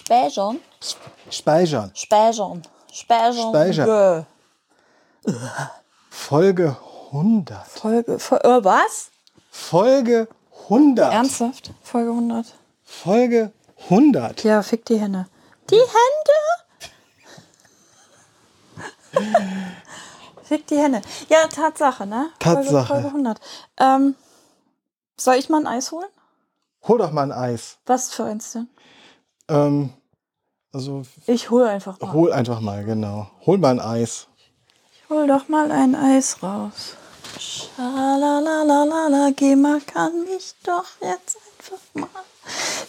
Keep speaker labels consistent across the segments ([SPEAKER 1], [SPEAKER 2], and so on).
[SPEAKER 1] Speichern.
[SPEAKER 2] Speichern.
[SPEAKER 1] Speichern. Speichern.
[SPEAKER 2] Speichern. Folge 100.
[SPEAKER 1] Folge. Fol äh, was?
[SPEAKER 2] Folge 100.
[SPEAKER 1] Ernsthaft? Folge 100.
[SPEAKER 2] Folge 100.
[SPEAKER 1] Ja, fick die Hände. Die Hände? fick die Hände. Ja, Tatsache, ne?
[SPEAKER 2] Tatsache.
[SPEAKER 1] Folge, Folge 100. Ähm, soll ich mal ein Eis holen?
[SPEAKER 2] Hol doch mal ein Eis.
[SPEAKER 1] Was für eins denn?
[SPEAKER 2] Ähm, also
[SPEAKER 1] Ich hole einfach mal.
[SPEAKER 2] hol einfach mal, genau. Hol mal ein Eis.
[SPEAKER 1] Hol doch mal ein Eis raus. Schalalalala, geh mal, kann mich doch jetzt einfach mal.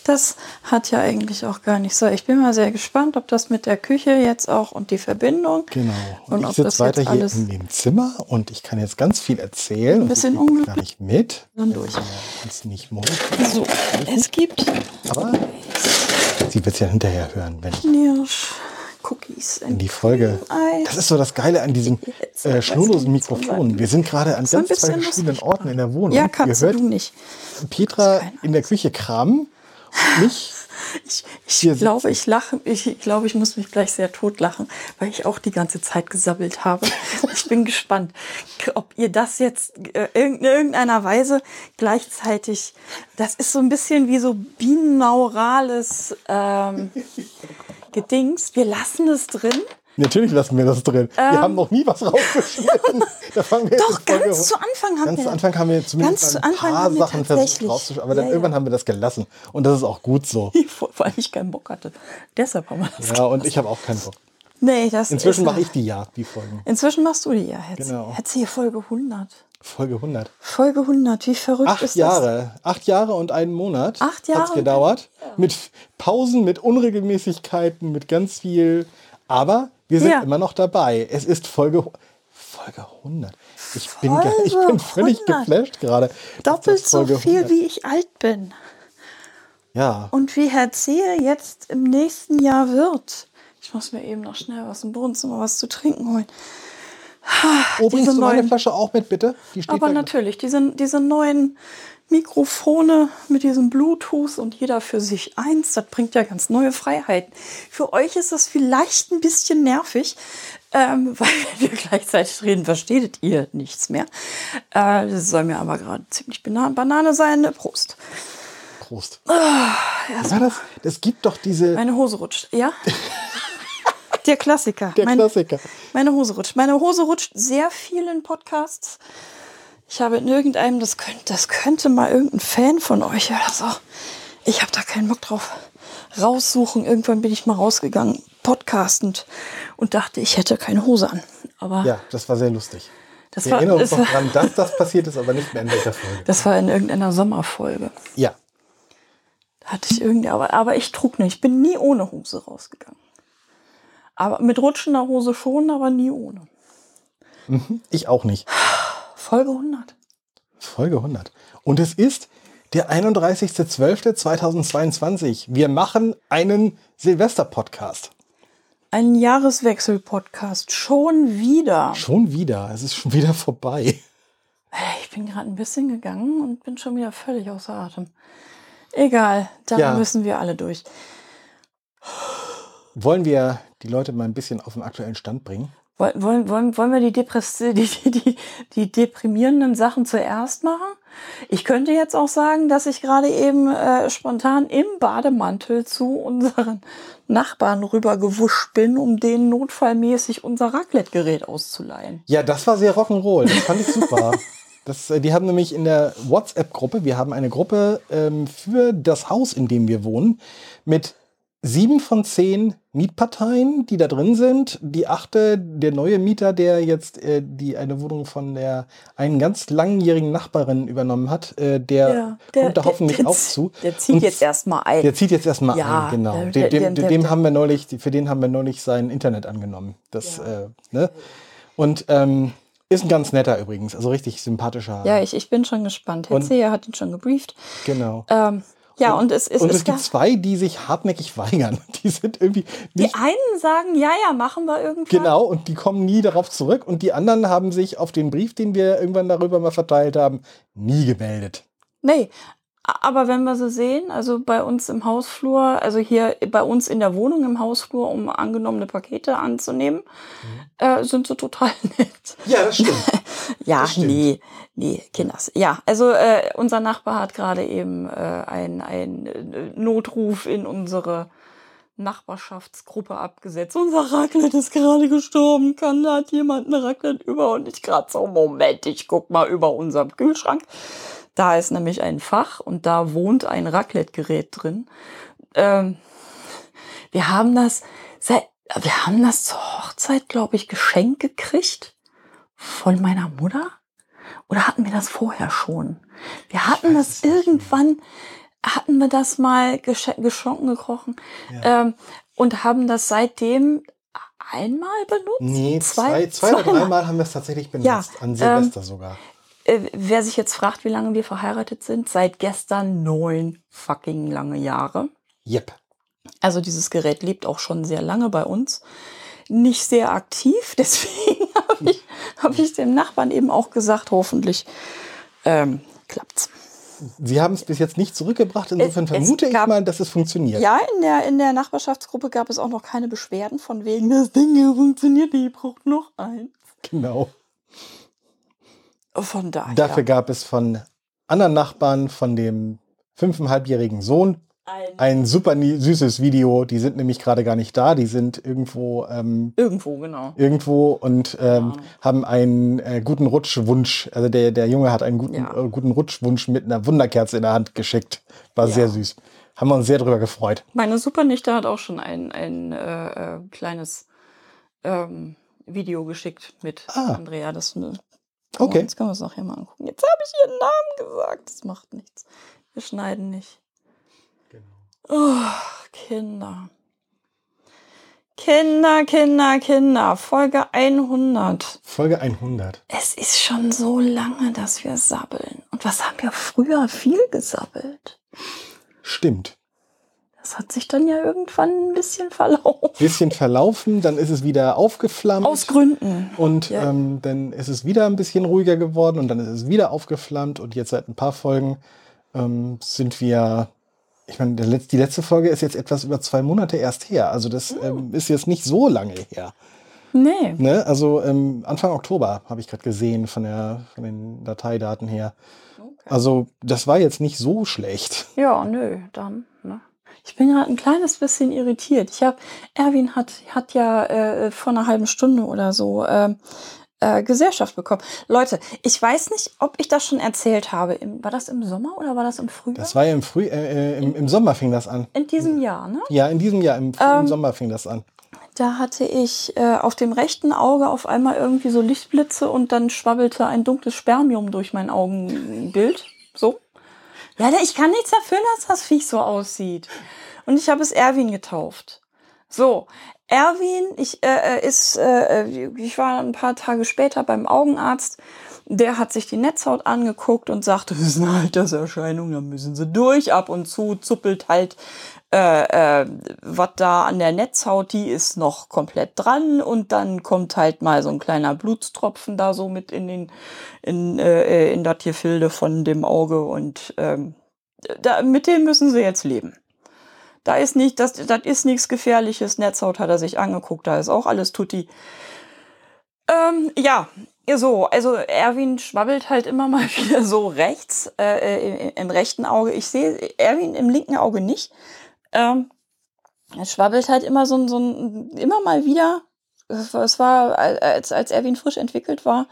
[SPEAKER 1] Das hat ja eigentlich auch gar nicht so. Ich bin mal sehr gespannt, ob das mit der Küche jetzt auch und die Verbindung.
[SPEAKER 2] Genau. Und,
[SPEAKER 1] Und
[SPEAKER 2] ich
[SPEAKER 1] ob
[SPEAKER 2] sitze
[SPEAKER 1] das
[SPEAKER 2] weiter
[SPEAKER 1] jetzt
[SPEAKER 2] hier
[SPEAKER 1] alles-
[SPEAKER 2] in dem Zimmer und ich kann jetzt ganz viel erzählen.
[SPEAKER 1] Ein bisschen unglücklich.
[SPEAKER 2] gar nicht mit.
[SPEAKER 1] Dann durch.
[SPEAKER 2] Nicht.
[SPEAKER 1] So, es gibt
[SPEAKER 2] Aber sie wird es ja hinterher hören, wenn ich
[SPEAKER 1] Knirsch, Cookies
[SPEAKER 2] in die Folge. Das ist so das Geile an
[SPEAKER 1] Jetzt
[SPEAKER 2] äh, schnurlosen
[SPEAKER 1] sagen.
[SPEAKER 2] Wir sind gerade an ganz zwei verschiedenen Orten in der Wohnung.
[SPEAKER 1] Ja,
[SPEAKER 2] Ihr
[SPEAKER 1] kannst
[SPEAKER 2] hört
[SPEAKER 1] du nicht.
[SPEAKER 2] Petra in der Küche kramen. Mich.
[SPEAKER 1] Ich, ich glaube, ich lache, ich glaube, ich muss mich gleich sehr tot lachen, weil ich auch die ganze Zeit gesabbelt habe. Ich bin gespannt, ob ihr das jetzt äh, in irgendeiner Weise gleichzeitig, das ist so ein bisschen wie so binaurales ähm, Gedings. Wir lassen es drin.
[SPEAKER 2] Natürlich lassen wir das drin. wir haben noch nie was rausgeschnitten. da fangen wir
[SPEAKER 1] Ähm. Doch,
[SPEAKER 2] in Folge
[SPEAKER 1] ganz zu Anfang haben
[SPEAKER 2] Ganz
[SPEAKER 1] wir
[SPEAKER 2] zu Anfang haben wir zumindest
[SPEAKER 1] Ganz zu
[SPEAKER 2] ein paar Sachen versucht rauszuschneiden, aber dann
[SPEAKER 1] Ja, ja.
[SPEAKER 2] irgendwann haben wir das gelassen. Und das ist auch gut so.
[SPEAKER 1] weil ich keinen Bock hatte. Deshalb haben wir das.
[SPEAKER 2] Ja, und ich habe auch keinen Bock.
[SPEAKER 1] Nee, das
[SPEAKER 2] Inzwischen mache ich die Jagd, die Folgen.
[SPEAKER 1] Inzwischen machst du die ja jetzt.
[SPEAKER 2] Genau.
[SPEAKER 1] Jetzt hier Folge 100.
[SPEAKER 2] Folge 100.
[SPEAKER 1] Folge 100, wie verrückt
[SPEAKER 2] Acht
[SPEAKER 1] ist
[SPEAKER 2] Jahre. Acht Jahre und einen Monat.
[SPEAKER 1] Acht Jahre und
[SPEAKER 2] gedauert. Mit Pausen, mit Unregelmäßigkeiten, mit ganz viel. Aber wir sind
[SPEAKER 1] Ja.
[SPEAKER 2] immer noch dabei. Es ist Folge, Folge 100. Ich bin, ge- ich bin völlig
[SPEAKER 1] 100.
[SPEAKER 2] geflasht gerade.
[SPEAKER 1] Doppelt so viel,
[SPEAKER 2] 100.
[SPEAKER 1] wie ich alt bin.
[SPEAKER 2] Ja.
[SPEAKER 1] Und wie Herr Zehe jetzt im nächsten Jahr wird. Ich muss mir eben noch schnell was im Wohnzimmer was zu trinken holen.
[SPEAKER 2] Oh, bringst
[SPEAKER 1] diese
[SPEAKER 2] du meine Flasche auch mit, bitte?
[SPEAKER 1] Aber natürlich, diese, diese neuen Mikrofone mit diesem Bluetooth und jeder für sich eins, das bringt ja ganz neue Freiheiten. Für euch ist das vielleicht ein bisschen nervig, ähm, weil wenn wir gleichzeitig reden, versteht ihr nichts mehr. Äh, das soll mir aber gerade ziemlich bana Banane sein. ne? Prost.
[SPEAKER 2] Prost.
[SPEAKER 1] Ah,
[SPEAKER 2] Wie war das? Es gibt doch diese.
[SPEAKER 1] Meine Hose rutscht, ja? Der Klassiker.
[SPEAKER 2] Der
[SPEAKER 1] mein,
[SPEAKER 2] Klassiker.
[SPEAKER 1] Meine Hose rutscht. Meine Hose rutscht sehr viel in Podcasts. Ich habe in irgendeinem, das könnte, das könnte mal irgendein Fan von euch oder so. Ich habe da keinen Bock drauf. Raussuchen. Irgendwann bin ich mal rausgegangen, podcastend und dachte, ich hätte keine Hose an. Aber
[SPEAKER 2] Ja, das war sehr lustig.
[SPEAKER 1] das,
[SPEAKER 2] Wir
[SPEAKER 1] war,
[SPEAKER 2] erinnern uns noch
[SPEAKER 1] war,
[SPEAKER 2] dran, dass das passiert ist, aber nicht mehr in dieser Folge.
[SPEAKER 1] das war in irgendeiner Sommerfolge.
[SPEAKER 2] Ja.
[SPEAKER 1] Da hatte ich irgendwie, aber, aber ich trug nicht. Ich bin nie ohne Hose rausgegangen. Aber mit rutschender Hose schon, aber nie ohne.
[SPEAKER 2] Ich auch nicht.
[SPEAKER 1] Folge 100.
[SPEAKER 2] Folge 100. Und es ist der 31.12.2022. Wir machen einen Silvester-Podcast.
[SPEAKER 1] Ein Jahreswechsel-Podcast. Schon wieder.
[SPEAKER 2] Schon wieder. Es ist schon wieder vorbei.
[SPEAKER 1] Ich bin gerade ein bisschen gegangen und bin schon wieder völlig außer Atem. Egal, da
[SPEAKER 2] Ja.
[SPEAKER 1] müssen wir alle durch.
[SPEAKER 2] Wollen wir die Leute mal ein bisschen auf den aktuellen Stand bringen?
[SPEAKER 1] Wollen, wollen, wollen, wir die, Depress die, die, die, die deprimierenden Sachen zuerst machen? Ich könnte jetzt auch sagen, dass ich gerade eben äh, spontan im Bademantel zu unseren Nachbarn rübergewuscht bin, um denen notfallmäßig unser Raclette-Gerät auszuleihen.
[SPEAKER 2] Ja, das war sehr Rock'n'Roll. Das fand ich super. Das, äh, die haben nämlich in der WhatsApp-Gruppe, wir haben eine Gruppe ähm, für das Haus, in dem wir wohnen, mit sieben von zehn Mietparteien, die da drin sind. Die achte, der neue Mieter, der jetzt äh, die eine Wohnung von der einen ganz langjährigen Nachbarin übernommen hat, äh, der, kommt da hoffentlich
[SPEAKER 1] der,
[SPEAKER 2] auch zu.
[SPEAKER 1] Der zieht
[SPEAKER 2] Und
[SPEAKER 1] jetzt erstmal ein.
[SPEAKER 2] Der zieht jetzt erstmal
[SPEAKER 1] Ja,
[SPEAKER 2] ein, genau.
[SPEAKER 1] der-
[SPEAKER 2] Dem, dem,
[SPEAKER 1] der- der-
[SPEAKER 2] dem
[SPEAKER 1] der-
[SPEAKER 2] haben wir neulich, für den haben wir neulich sein Internet angenommen. Das, äh, ne? Und ähm, ist ein ganz netter übrigens, also richtig sympathischer.
[SPEAKER 1] ja, ich, ich bin schon gespannt. Herr Zeher hat ihn schon gebrieft.
[SPEAKER 2] genau.
[SPEAKER 1] Ähm, ja, und, es ist,
[SPEAKER 2] Und
[SPEAKER 1] es
[SPEAKER 2] es gibt zwei, die sich hartnäckig weigern. Die sind irgendwie
[SPEAKER 1] Die
[SPEAKER 2] nicht
[SPEAKER 1] einen sagen, ja, ja, machen wir irgendwann.
[SPEAKER 2] genau und die kommen nie darauf zurück. Und die anderen haben sich auf den Brief, den wir irgendwann darüber mal verteilt haben, nie gemeldet.
[SPEAKER 1] Nee, Aber wenn wir sie sehen, also bei uns im Hausflur, also hier bei uns in der Wohnung im Hausflur, um angenommene Pakete anzunehmen, äh, sind sie total nett.
[SPEAKER 2] Ja, das stimmt.
[SPEAKER 1] Ja,
[SPEAKER 2] Das stimmt.
[SPEAKER 1] nee, nee, Kinders. Ja, also äh, unser Nachbar hat gerade eben äh, ein, ein äh, Notruf in unsere Nachbarschaftsgruppe abgesetzt. Unser Raclette ist gerade gestorben. Kann da hat jemand eine Raclette über? Und ich gerade so, Moment, ich guck mal über unserem Kühlschrank. Da ist nämlich ein Fach und da wohnt ein Raclette-Gerät drin. Ähm, wir haben das seit, wir haben das zur Hochzeit, glaube ich, geschenkt gekriegt von meiner Mutter. Oder hatten wir das vorher schon? Wir hatten das irgendwann, hatten wir das mal gesch- geschonken, gekrochen
[SPEAKER 2] Ja.
[SPEAKER 1] ähm, und haben das seitdem einmal benutzt.
[SPEAKER 2] Nee, zwei, zwei, oder
[SPEAKER 1] zweimal.
[SPEAKER 2] dreimal haben wir es tatsächlich benutzt.
[SPEAKER 1] Ja,
[SPEAKER 2] An
[SPEAKER 1] ähm,
[SPEAKER 2] Silvester sogar.
[SPEAKER 1] Äh, wer sich jetzt fragt, wie lange wir verheiratet sind, seit gestern neun fucking lange Jahre.
[SPEAKER 2] Yep.
[SPEAKER 1] Also dieses Gerät lebt auch schon sehr lange bei uns. Nicht sehr aktiv, deswegen habe ich, hab ich dem Nachbarn eben auch gesagt, hoffentlich ähm, klappt's.
[SPEAKER 2] Sie haben es bis jetzt nicht zurückgebracht. Insofern
[SPEAKER 1] Es- es
[SPEAKER 2] vermute ich
[SPEAKER 1] gab-
[SPEAKER 2] mal, dass es funktioniert.
[SPEAKER 1] Ja, in der, in der Nachbarschaftsgruppe gab es auch noch keine Beschwerden von wegen, das Ding hier funktioniert ihr braucht noch eins.
[SPEAKER 2] Genau.
[SPEAKER 1] Von daher.
[SPEAKER 2] Dafür gab es von anderen Nachbarn, von dem fünfeinhalbjährigen Sohn,
[SPEAKER 1] ein,
[SPEAKER 2] ein super süßes Video. Die sind nämlich gerade gar nicht da. Die sind irgendwo ähm,
[SPEAKER 1] irgendwo, genau.
[SPEAKER 2] irgendwo und ähm,
[SPEAKER 1] Ahnung.
[SPEAKER 2] haben einen äh, guten Rutschwunsch. Also der, der Junge hat einen guten,
[SPEAKER 1] Ja.
[SPEAKER 2] äh, guten Rutschwunsch mit einer Wunderkerze in der Hand geschickt. War
[SPEAKER 1] Ja.
[SPEAKER 2] sehr süß. Haben wir uns sehr drüber gefreut.
[SPEAKER 1] Meine Supernichte hat auch schon ein, ein äh, äh, kleines ähm, Video geschickt mit
[SPEAKER 2] Ah.
[SPEAKER 1] Andrea. Das, äh,
[SPEAKER 2] Okay.
[SPEAKER 1] Jetzt können wir es nachher mal angucken. Jetzt habe ich ihren Namen gesagt. Das macht nichts. Wir schneiden nicht. Oh, Kinder. Kinder, Kinder, Kinder. Folge 100.
[SPEAKER 2] Folge 100.
[SPEAKER 1] Es ist schon so lange, dass wir sabbeln. Und was haben wir früher viel gesabbelt?
[SPEAKER 2] Stimmt.
[SPEAKER 1] Das hat sich dann ja irgendwann ein bisschen verlaufen.
[SPEAKER 2] Bisschen verlaufen, dann ist es wieder aufgeflammt.
[SPEAKER 1] Aus Gründen.
[SPEAKER 2] Und
[SPEAKER 1] Ja.
[SPEAKER 2] ähm, dann ist es wieder ein bisschen ruhiger geworden und dann ist es wieder aufgeflammt und jetzt seit ein paar Folgen ähm, sind wir, ich meine, Letz-, die letzte Folge ist jetzt etwas über zwei Monate erst her. Also das ähm, ist jetzt nicht so lange her.
[SPEAKER 1] Nee.
[SPEAKER 2] Ne? Also ähm, Anfang Oktober habe ich gerade gesehen von, der, von den Dateidaten her. Also das war jetzt nicht so schlecht.
[SPEAKER 1] Ja, nö, dann. Ich bin gerade ein kleines bisschen irritiert. Ich habe, Erwin hat, hat ja äh, vor einer halben Stunde oder so ähm, äh, Gesellschaft bekommen. Leute, ich weiß nicht, ob ich das schon erzählt habe. War das im Sommer oder war das im Frühjahr?
[SPEAKER 2] Das war ja im, Früh, äh, äh, im, im Sommer fing das an.
[SPEAKER 1] In diesem Jahr, ne?
[SPEAKER 2] Ja, in diesem Jahr, im,
[SPEAKER 1] Ähm,
[SPEAKER 2] im Sommer fing das an.
[SPEAKER 1] Da hatte ich äh, auf dem rechten Auge auf einmal irgendwie so Lichtblitze und dann schwabbelte ein dunkles Spermium durch mein Augenbild. So. Ja, ich kann nichts dafür, dass das Viech so aussieht. Und ich habe es Erwin getauft. So, Erwin, ich äh, äh, ist, äh, äh, ich war ein paar Tage später beim Augenarzt. Der hat sich die Netzhaut angeguckt und sagte, das ist eine Alterserscheinung, da müssen sie durch. Ab und zu zuppelt halt äh, äh, was da an der Netzhaut, die ist noch komplett dran und dann kommt halt mal so ein kleiner Blutstropfen da so mit in den in äh, in das Gefilde von dem Auge und ähm, da, mit dem müssen sie jetzt leben. Da ist nicht, das, das ist nichts Gefährliches. Netzhaut hat er sich angeguckt, da ist auch alles tutti. Ähm, ja, so, also Erwin schwabbelt halt immer mal wieder so rechts, äh, im, im rechten Auge. Ich sehe Erwin im linken Auge nicht. Ähm, er schwabbelt halt immer so, ein- so ein, immer mal wieder. Es war- Es als, als Erwin frisch entwickelt war,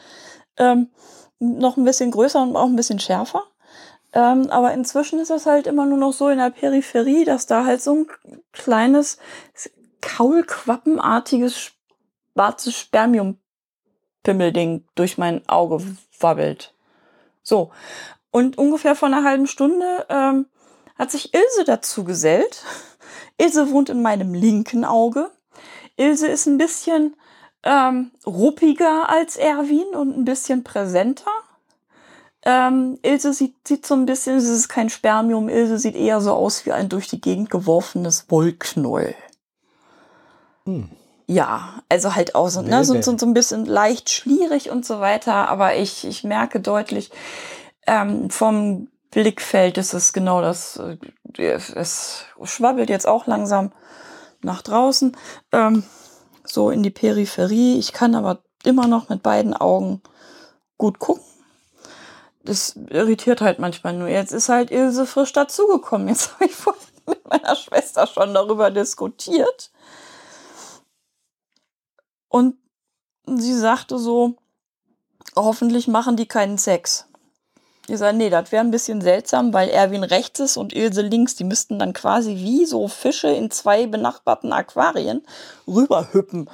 [SPEAKER 1] ähm, noch ein bisschen größer und auch ein bisschen schärfer. Ähm, aber inzwischen ist es halt immer nur noch so in der Peripherie, dass da halt so ein kleines, kaulquappenartiges schwarzes Spermium-Pimmelding durch mein Auge wabbelt. So. Und ungefähr vor einer halben Stunde ähm, hat sich Ilse dazu gesellt. Ilse wohnt in meinem linken Auge. Ilse ist ein bisschen ähm, ruppiger als Erwin und ein bisschen präsenter. Ähm, Ilse sieht, sieht so ein bisschen, es ist kein Spermium, Ilse sieht eher so aus wie ein durch die Gegend geworfenes Wollknäuel.
[SPEAKER 2] Hm.
[SPEAKER 1] Ja, also halt auch so, ne, so, so, so ein bisschen leicht schlierig und so weiter, aber ich, ich merke deutlich ähm, vom Blickfeld ist es genau das. äh, Es schwabbelt jetzt auch langsam nach draußen, ähm, so in die Peripherie. Ich kann aber immer noch mit beiden Augen gut gucken. Das irritiert halt manchmal nur. Jetzt ist halt Ilse frisch dazugekommen. Jetzt habe ich vorhin mit meiner Schwester schon darüber diskutiert. Und sie sagte so, hoffentlich machen die keinen Sex. Ich sage, nee, das wäre ein bisschen seltsam, weil Erwin rechts ist und Ilse links. Die müssten dann quasi wie so Fische in zwei benachbarten Aquarien rüberhüppen.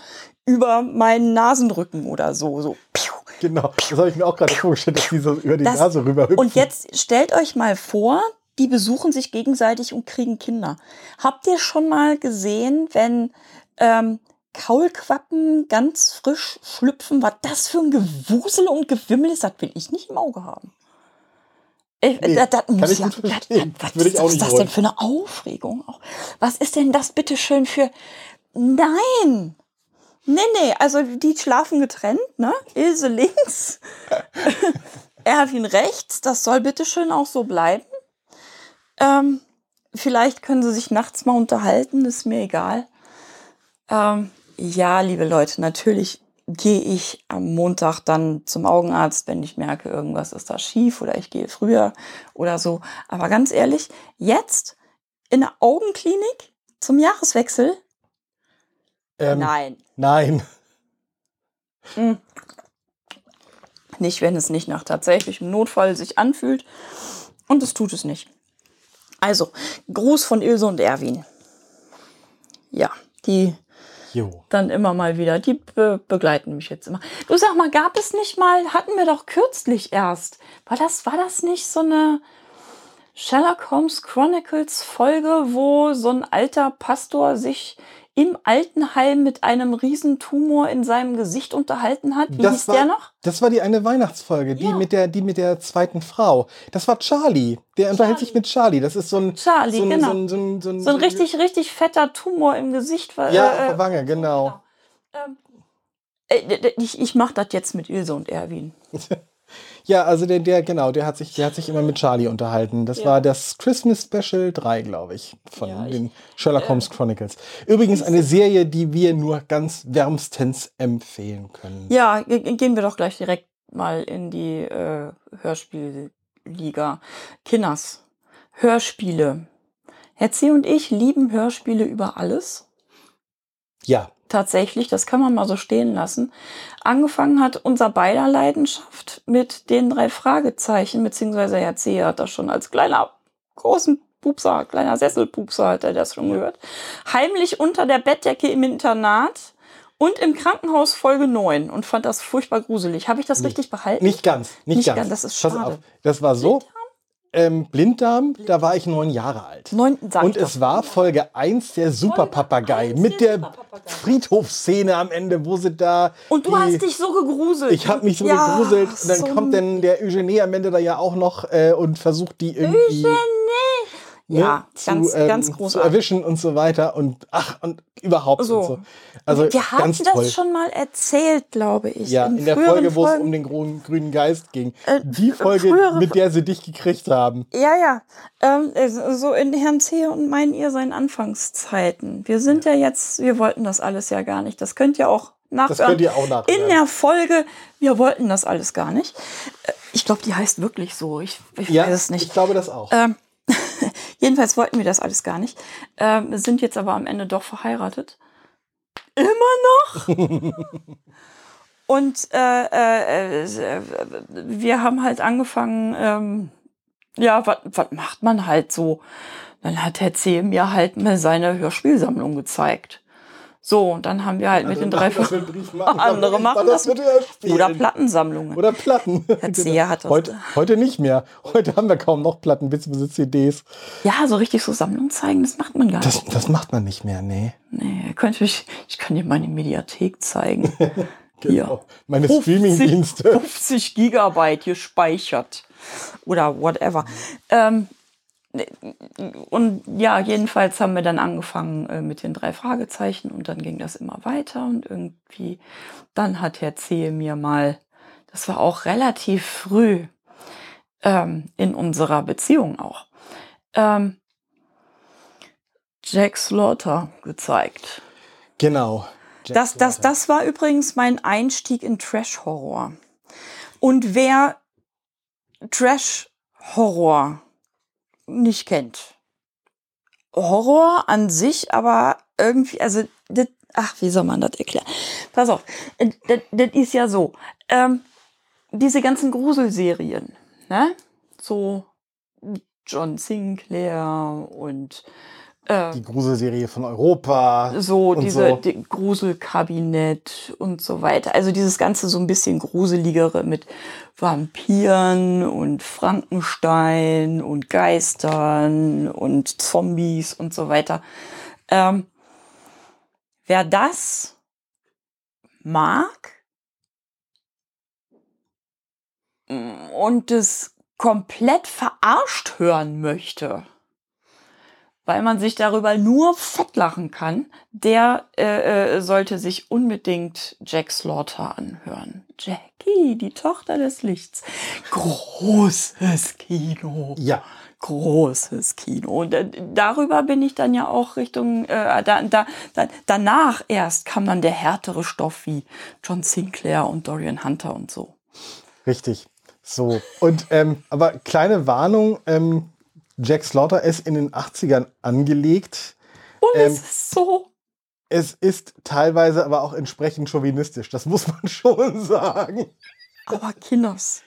[SPEAKER 1] Über meinen Nasenrücken oder so. so. Piu.
[SPEAKER 2] Genau, das habe ich mir auch gerade vorgestellt, dass die so über die
[SPEAKER 1] Das-
[SPEAKER 2] Nase rüber hüpfen.
[SPEAKER 1] Und jetzt stellt euch mal vor, die besuchen sich gegenseitig und kriegen Kinder. Habt ihr schon mal gesehen, wenn ähm, Kaulquappen ganz frisch schlüpfen, was das für ein Gewusel und Gewimmel ist, das will ich nicht im Auge haben. Ich,
[SPEAKER 2] Nee,
[SPEAKER 1] das, das
[SPEAKER 2] kann
[SPEAKER 1] muss
[SPEAKER 2] ich
[SPEAKER 1] ja,
[SPEAKER 2] gut verstehen.
[SPEAKER 1] Was,
[SPEAKER 2] Würde ich auch
[SPEAKER 1] ist
[SPEAKER 2] nicht
[SPEAKER 1] das
[SPEAKER 2] wollen.
[SPEAKER 1] denn für eine Aufregung? Was ist denn das bitte schön für. Nein! Nee, nee, also die schlafen getrennt, ne? Ilse links, Erwin rechts, das soll bitte schön auch so bleiben. Ähm, vielleicht können sie sich nachts mal unterhalten, ist mir egal. Ähm, ja, liebe Leute, natürlich gehe ich am Montag dann zum Augenarzt, wenn ich merke, irgendwas ist da schief oder ich gehe früher oder so. Aber ganz ehrlich, jetzt in der Augenklinik zum Jahreswechsel?
[SPEAKER 2] ähm,
[SPEAKER 1] Nein.
[SPEAKER 2] Nein.
[SPEAKER 1] Hm. Nicht, wenn es nicht nach tatsächlichem Notfall sich anfühlt. Und es tut es nicht. Also, Gruß von Ilse und Erwin. Ja, die
[SPEAKER 2] Jo.
[SPEAKER 1] dann immer mal wieder, die be begleiten mich jetzt immer. Du sag mal, gab es nicht mal, hatten wir doch kürzlich erst. War das, war das nicht so eine Sherlock Holmes Chronicles Folge, wo so ein alter Pastor sich im Altenheim mit einem Riesentumor in seinem Gesicht unterhalten hat? Wie
[SPEAKER 2] Das
[SPEAKER 1] hieß
[SPEAKER 2] war,
[SPEAKER 1] der noch?
[SPEAKER 2] Das war die eine Weihnachtsfolge, die
[SPEAKER 1] Ja.
[SPEAKER 2] mit der, die mit der zweiten Frau. Das war Charlie. Der unterhält sich mit Charlie. Das ist so ein,
[SPEAKER 1] Charlie,
[SPEAKER 2] so ein,
[SPEAKER 1] genau.
[SPEAKER 2] so ein, so ein, so ein,
[SPEAKER 1] So ein richtig, richtig fetter Tumor im Gesicht.
[SPEAKER 2] Ja, auf
[SPEAKER 1] äh,
[SPEAKER 2] der Wange, genau.
[SPEAKER 1] Ähm, äh, ich ich mache das jetzt mit Ilse und Erwin.
[SPEAKER 2] Ja, also der, der, genau, der hat sich, der hat sich immer mit Charlie unterhalten. Das
[SPEAKER 1] Ja.
[SPEAKER 2] war das Christmas Special 3, glaube ich, von
[SPEAKER 1] Ja, ich-
[SPEAKER 2] den Sherlock Holmes Chronicles. Übrigens eine Serie, die wir nur ganz wärmstens empfehlen können.
[SPEAKER 1] Ja, ge- ge- gehen wir doch gleich direkt mal in die äh, Hörspielliga. Kinners, Hörspiele. C. und ich lieben Hörspiele über alles.
[SPEAKER 2] Ja,
[SPEAKER 1] Tatsächlich, das kann man mal so stehen lassen. Angefangen hat unser beider Leidenschaft mit den drei Fragezeichen, beziehungsweise Herr C. hat das schon als kleiner, großen Pupser, kleiner Sesselpupser hat er das schon gehört. Heimlich unter der Bettdecke im Internat und im Krankenhaus Folge 9 und fand das furchtbar gruselig. Habe ich das richtig behalten?
[SPEAKER 2] nicht ganz, nicht,
[SPEAKER 1] Nicht
[SPEAKER 2] ganz.
[SPEAKER 1] ganz, das ist
[SPEAKER 2] Pass
[SPEAKER 1] schade.
[SPEAKER 2] auf, das war so. Ähm, Blinddarm, da war ich neun Jahre alt.
[SPEAKER 1] Neun, sag
[SPEAKER 2] Und es war Folge 1 der Superpapagei mit
[SPEAKER 1] der.
[SPEAKER 2] Friedhofsszene am Ende, wo sie da.
[SPEAKER 1] Und du
[SPEAKER 2] die-
[SPEAKER 1] hast dich so gegruselt.
[SPEAKER 2] Ich habe mich so
[SPEAKER 1] Ja,
[SPEAKER 2] gegruselt. Und dann
[SPEAKER 1] so
[SPEAKER 2] kommt dann der Eugenie am Ende da ja auch noch äh, und versucht die irgendwie ne,
[SPEAKER 1] Ja,
[SPEAKER 2] zu,
[SPEAKER 1] ganz,
[SPEAKER 2] ähm,
[SPEAKER 1] ganz
[SPEAKER 2] zu
[SPEAKER 1] großartig.
[SPEAKER 2] erwischen und so weiter. Und ach, und überhaupt
[SPEAKER 1] So.
[SPEAKER 2] und so. Also
[SPEAKER 1] Wir haben das
[SPEAKER 2] toll.
[SPEAKER 1] schon mal erzählt, glaube ich.
[SPEAKER 2] ja, in, der
[SPEAKER 1] früheren
[SPEAKER 2] Folge, wo es um den grünen, grünen Geist ging.
[SPEAKER 1] Äh,
[SPEAKER 2] die Folge,
[SPEAKER 1] frühere
[SPEAKER 2] mit der sie dich gekriegt haben.
[SPEAKER 1] Ja, ja. Ähm, äh, so in Herrn C. und meinen ihr seinen Anfangszeiten. Wir sind ja. jetzt, wir wollten das alles ja gar nicht. Das könnt ihr auch nachhören.
[SPEAKER 2] Das könnt ihr auch nachhören.
[SPEAKER 1] In der Folge, wir wollten das alles gar nicht. Äh, Ich glaube, die heißt wirklich so. Ich, ich
[SPEAKER 2] ja,
[SPEAKER 1] weiß es nicht.
[SPEAKER 2] ich glaube das auch.
[SPEAKER 1] Ähm, jedenfalls wollten wir das alles gar nicht. Ähm, wir sind jetzt aber am Ende doch verheiratet. Immer noch? Und äh, äh, äh, wir haben halt angefangen, ähm, ja, was macht man halt so? Dann hat Herr C. mir halt mal seine Hörspielsammlung gezeigt. So, und dann haben wir halt mit den drei
[SPEAKER 2] das mit Briefmarken.
[SPEAKER 1] andere machen das oder Plattensammlungen.
[SPEAKER 2] Oder Platten.
[SPEAKER 1] Herr Zeher hat das.
[SPEAKER 2] heute, heute nicht mehr. Heute haben wir kaum noch Platten bzw. CDs.
[SPEAKER 1] Ja, so richtig so Sammlung zeigen, das macht man gar
[SPEAKER 2] Das,
[SPEAKER 1] nicht.
[SPEAKER 2] das macht man nicht mehr, nee.
[SPEAKER 1] Nee, könnte ich, ich kann dir meine Mediathek zeigen. Hier.
[SPEAKER 2] Meine
[SPEAKER 1] 50
[SPEAKER 2] Streamingdienste.
[SPEAKER 1] 50 Gigabyte gespeichert. Oder whatever. Ähm, und ja, jedenfalls haben wir dann angefangen äh, mit den drei Fragezeichen und dann ging das immer weiter und irgendwie, dann hat Herr Zehe mir mal, das war auch relativ früh, ähm, in unserer Beziehung auch. Ähm, Jack Slaughter gezeigt.
[SPEAKER 2] Genau. Jack
[SPEAKER 1] Das, das, das war übrigens mein Einstieg in Trash-Horror. Und wer Trash-Horror nicht kennt, Horror an sich, aber irgendwie, also, das, ach, wie soll man das erklären? Pass auf, äh, das, ist ja so, ähm, diese ganzen Gruselserien, ne? So John Sinclair und äh,
[SPEAKER 2] die Gruselserie von Europa.
[SPEAKER 1] so diese
[SPEAKER 2] so.
[SPEAKER 1] die Gruselkabinett und so weiter. Also dieses ganze so ein bisschen gruseligere mit Vampiren und Frankenstein und Geistern und Zombies und so weiter. Ähm, wer das mag und es komplett verarscht hören möchte, weil man sich darüber nur fettlachen kann, der äh, äh, sollte sich unbedingt Jack Slaughter anhören. Jackie, die Tochter des Lichts. Großes Kino.
[SPEAKER 2] Ja.
[SPEAKER 1] Großes Kino. Und äh, darüber bin ich dann ja auch Richtung, äh, da, da, da, danach erst kam dann der härtere Stoff wie John Sinclair und Dorian Hunter und so.
[SPEAKER 2] Richtig. So. Und ähm, aber kleine Warnung, ähm, Jack Slaughter ist in den 80ern angelegt.
[SPEAKER 1] Und
[SPEAKER 2] Ähm,
[SPEAKER 1] es ist so
[SPEAKER 2] Es ist teilweise aber auch entsprechend chauvinistisch, das muss man schon sagen.
[SPEAKER 1] Aber Kinders.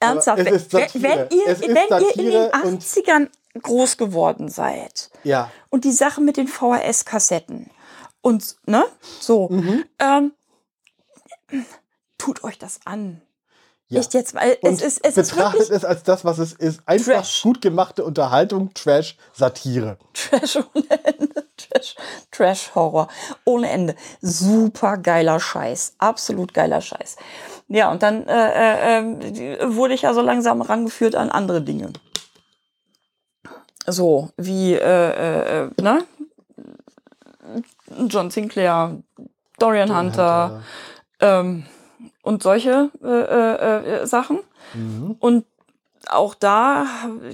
[SPEAKER 2] Aber
[SPEAKER 1] Ernsthaft,
[SPEAKER 2] ist
[SPEAKER 1] wenn, wenn, ihr, wenn ihr in den
[SPEAKER 2] Satire und-
[SPEAKER 1] 80ern groß geworden seid
[SPEAKER 2] Ja.
[SPEAKER 1] und die Sache mit den VHS-Kassetten und, ne, so,
[SPEAKER 2] Mhm.
[SPEAKER 1] ähm, tut euch das an.
[SPEAKER 2] Ja.
[SPEAKER 1] Echt jetzt, weil
[SPEAKER 2] Und
[SPEAKER 1] es ist, es ist
[SPEAKER 2] betrachtet
[SPEAKER 1] wirklich
[SPEAKER 2] es als das, was es ist. Einfach
[SPEAKER 1] Trash.
[SPEAKER 2] gut gemachte Unterhaltung, Trash, Satire.
[SPEAKER 1] Trash ohne Ende. Trash, Trash-Horror ohne Ende. Super geiler Scheiß. Absolut geiler Scheiß. Ja, und dann äh, äh, äh, wurde ich ja so langsam rangeführt an andere Dinge. So, wie, äh, äh, ne? John Sinclair, Dorian Hunter, ähm, und solche äh, äh, äh, Sachen.
[SPEAKER 2] Mhm.
[SPEAKER 1] Und auch da,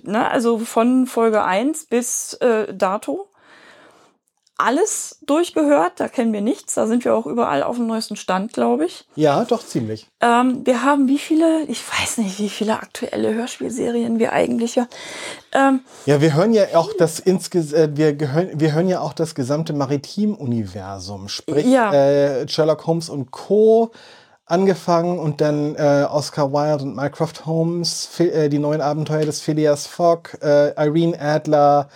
[SPEAKER 1] ne, also von Folge 1 bis äh, dato, alles durchgehört, da kennen wir nichts, da sind wir auch überall auf dem neuesten Stand, glaube ich.
[SPEAKER 2] Ja, doch ziemlich.
[SPEAKER 1] Ähm, wir haben wie viele, ich weiß nicht, wie viele aktuelle Hörspielserien wir eigentlich ja. Ähm,
[SPEAKER 2] Ja, wir hören ja auch das insges äh, wir gehören, wir hören ja auch das gesamte Maritim-Universum, sprich
[SPEAKER 1] Ja.
[SPEAKER 2] äh, Sherlock Holmes und Co. angefangen und dann äh, Oscar Wilde und Mycroft Holmes, Phi- äh, die neuen Abenteuer des Phileas Fogg, äh, Irene Adler,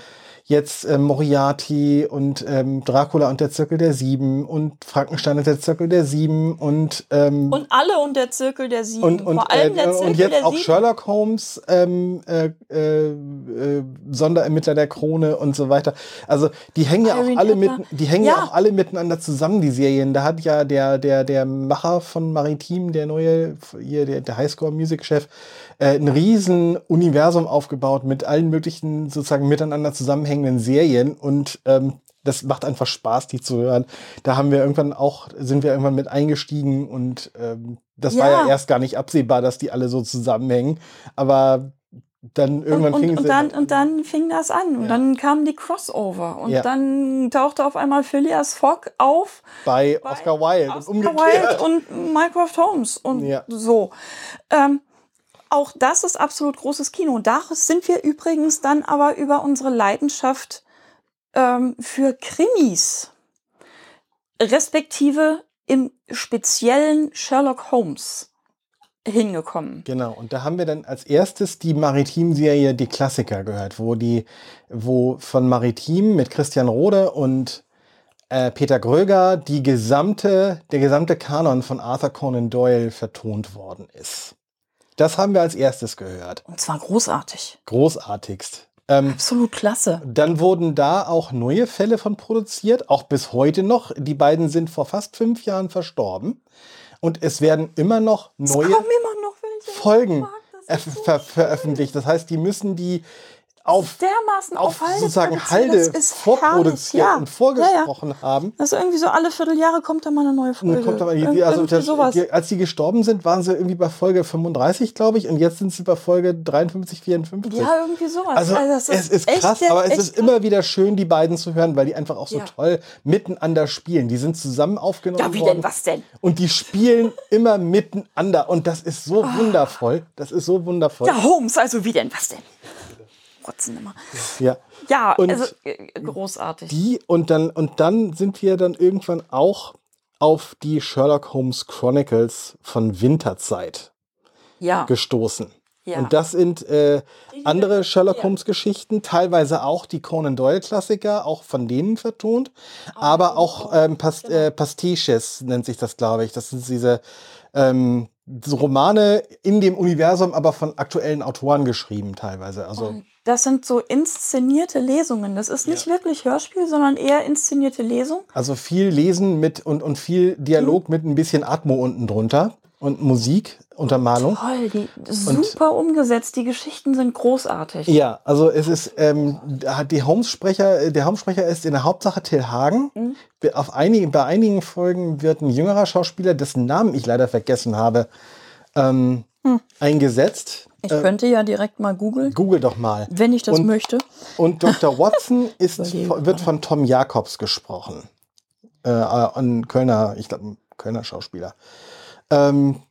[SPEAKER 2] jetzt äh, Moriarty und ähm, Dracula und der Zirkel der Sieben und Frankenstein und der Zirkel der Sieben und ähm,
[SPEAKER 1] und alle und der Zirkel der Sieben.
[SPEAKER 2] und, und,
[SPEAKER 1] Vor allem der
[SPEAKER 2] äh,
[SPEAKER 1] Zirkel
[SPEAKER 2] und jetzt
[SPEAKER 1] der
[SPEAKER 2] auch
[SPEAKER 1] Sieben.
[SPEAKER 2] Sherlock Holmes, ähm, äh, äh, äh, Sonderermittler der Krone und so weiter. Also die hängen ja auch alle mit, die hängen ja.
[SPEAKER 1] Ja.
[SPEAKER 2] auch alle miteinander zusammen, die Serien. Da hat ja der, der, der Macher von Maritim, der neue, hier, der, der Highscore-Music-Chef, äh, ein riesen Universum aufgebaut mit allen möglichen sozusagen miteinander zusammenhängenden Serien und ähm, das macht einfach Spaß, die zu hören. Da haben wir irgendwann auch, sind wir irgendwann mit eingestiegen und ähm, das war ja
[SPEAKER 1] Ja.
[SPEAKER 2] erst gar nicht absehbar, dass die alle so zusammenhängen. Aber dann irgendwann
[SPEAKER 1] und,
[SPEAKER 2] fing
[SPEAKER 1] und,
[SPEAKER 2] es
[SPEAKER 1] und, dann, und dann fing das an. Und
[SPEAKER 2] Ja.
[SPEAKER 1] dann kamen die Crossover. Und
[SPEAKER 2] Ja.
[SPEAKER 1] dann tauchte auf einmal Phileas Fogg auf.
[SPEAKER 2] bei,
[SPEAKER 1] bei
[SPEAKER 2] Oscar Wilde
[SPEAKER 1] Oscar
[SPEAKER 2] und umgekehrt.
[SPEAKER 1] Wilde und Mycroft Holmes und
[SPEAKER 2] Ja.
[SPEAKER 1] so. Ähm, auch das ist absolut großes Kino. Daraus sind wir übrigens dann aber über unsere Leidenschaft ähm, für Krimis, respektive im speziellen Sherlock Holmes hingekommen.
[SPEAKER 2] Genau, und da haben wir dann als erstes die Maritim-Serie Die Klassiker gehört, wo die, wo von Maritim mit Christian Rode und äh, Peter Gröger die gesamte, der gesamte Kanon von Arthur Conan Doyle vertont worden ist. Das haben wir als erstes gehört.
[SPEAKER 1] Und zwar großartig.
[SPEAKER 2] Großartigst. Ähm,
[SPEAKER 1] Absolut klasse.
[SPEAKER 2] dann wurden da auch neue Fälle von produziert, auch bis heute noch. Die beiden sind vor fast fünf Jahren verstorben. Und es werden immer noch neue
[SPEAKER 1] immer noch.
[SPEAKER 2] Folgen
[SPEAKER 1] mag das
[SPEAKER 2] ver ver veröffentlicht. Das heißt, die müssen die auf,
[SPEAKER 1] dermaßen
[SPEAKER 2] auf
[SPEAKER 1] Halde
[SPEAKER 2] sozusagen. Halde vorproduziert
[SPEAKER 1] herrlich.
[SPEAKER 2] und vorgesprochen haben.
[SPEAKER 1] Das ist irgendwie so alle Vierteljahre kommt da mal eine neue Folge.
[SPEAKER 2] Kommt aber, die,
[SPEAKER 1] Irg-
[SPEAKER 2] also das,
[SPEAKER 1] sowas.
[SPEAKER 2] die, als die gestorben sind, waren sie irgendwie bei Folge 35, glaube ich, und jetzt sind sie bei Folge 53, 54.
[SPEAKER 1] ja, irgendwie sowas.
[SPEAKER 2] Also,
[SPEAKER 1] das
[SPEAKER 2] es ist
[SPEAKER 1] echt
[SPEAKER 2] krass, aber es ist immer wieder schön, die beiden zu hören, weil die einfach auch so
[SPEAKER 1] Ja.
[SPEAKER 2] toll miteinander spielen. Die sind zusammen aufgenommen
[SPEAKER 1] Ja, wie
[SPEAKER 2] worden.
[SPEAKER 1] denn, was denn?
[SPEAKER 2] Und die spielen immer miteinander. Und das ist so wundervoll. Das ist so wundervoll.
[SPEAKER 1] Ja, Holmes, also wie denn, was denn? Rotzen immer.
[SPEAKER 2] Ja.
[SPEAKER 1] Ja,
[SPEAKER 2] Und
[SPEAKER 1] also äh, großartig.
[SPEAKER 2] Die und dann, und dann sind wir dann irgendwann auch auf die Sherlock Holmes Chronicles von Winterzeit
[SPEAKER 1] ja.
[SPEAKER 2] gestoßen.
[SPEAKER 1] Ja.
[SPEAKER 2] Und das sind äh, andere Sherlock Holmes Geschichten, teilweise auch die Conan Doyle Klassiker, auch von denen vertont, aber auch ähm, Pas
[SPEAKER 1] Genau.
[SPEAKER 2] äh, Pastiches nennt sich das, glaube ich. Das sind diese ähm, so Romane in dem Universum, aber von aktuellen Autoren geschrieben teilweise. Also
[SPEAKER 1] Das sind so inszenierte Lesungen. Das ist nicht wirklich Hörspiel, sondern eher inszenierte Lesung.
[SPEAKER 2] Also viel Lesen mit und, und viel Dialog mit ein bisschen Atmo unten drunter und Musik, Untermalung.
[SPEAKER 1] Toll, die super umgesetzt. Die Geschichten sind großartig.
[SPEAKER 2] Ja, also es ist, ähm, die Holmes-Sprecher, der Holmes-Sprecher ist in der Hauptsache Till Hagen. Auf einigen, bei einigen Folgen wird ein jüngerer Schauspieler, dessen Namen ich leider vergessen habe, ähm, eingesetzt.
[SPEAKER 1] Ich könnte ja direkt mal googeln,
[SPEAKER 2] Google doch mal.
[SPEAKER 1] wenn ich das
[SPEAKER 2] Und-
[SPEAKER 1] möchte.
[SPEAKER 2] Und Dr. Watson ist, wird von Tom Jacobs gesprochen. Äh, ein Kölner, ich glaube, Kölner Schauspieler. Ähm,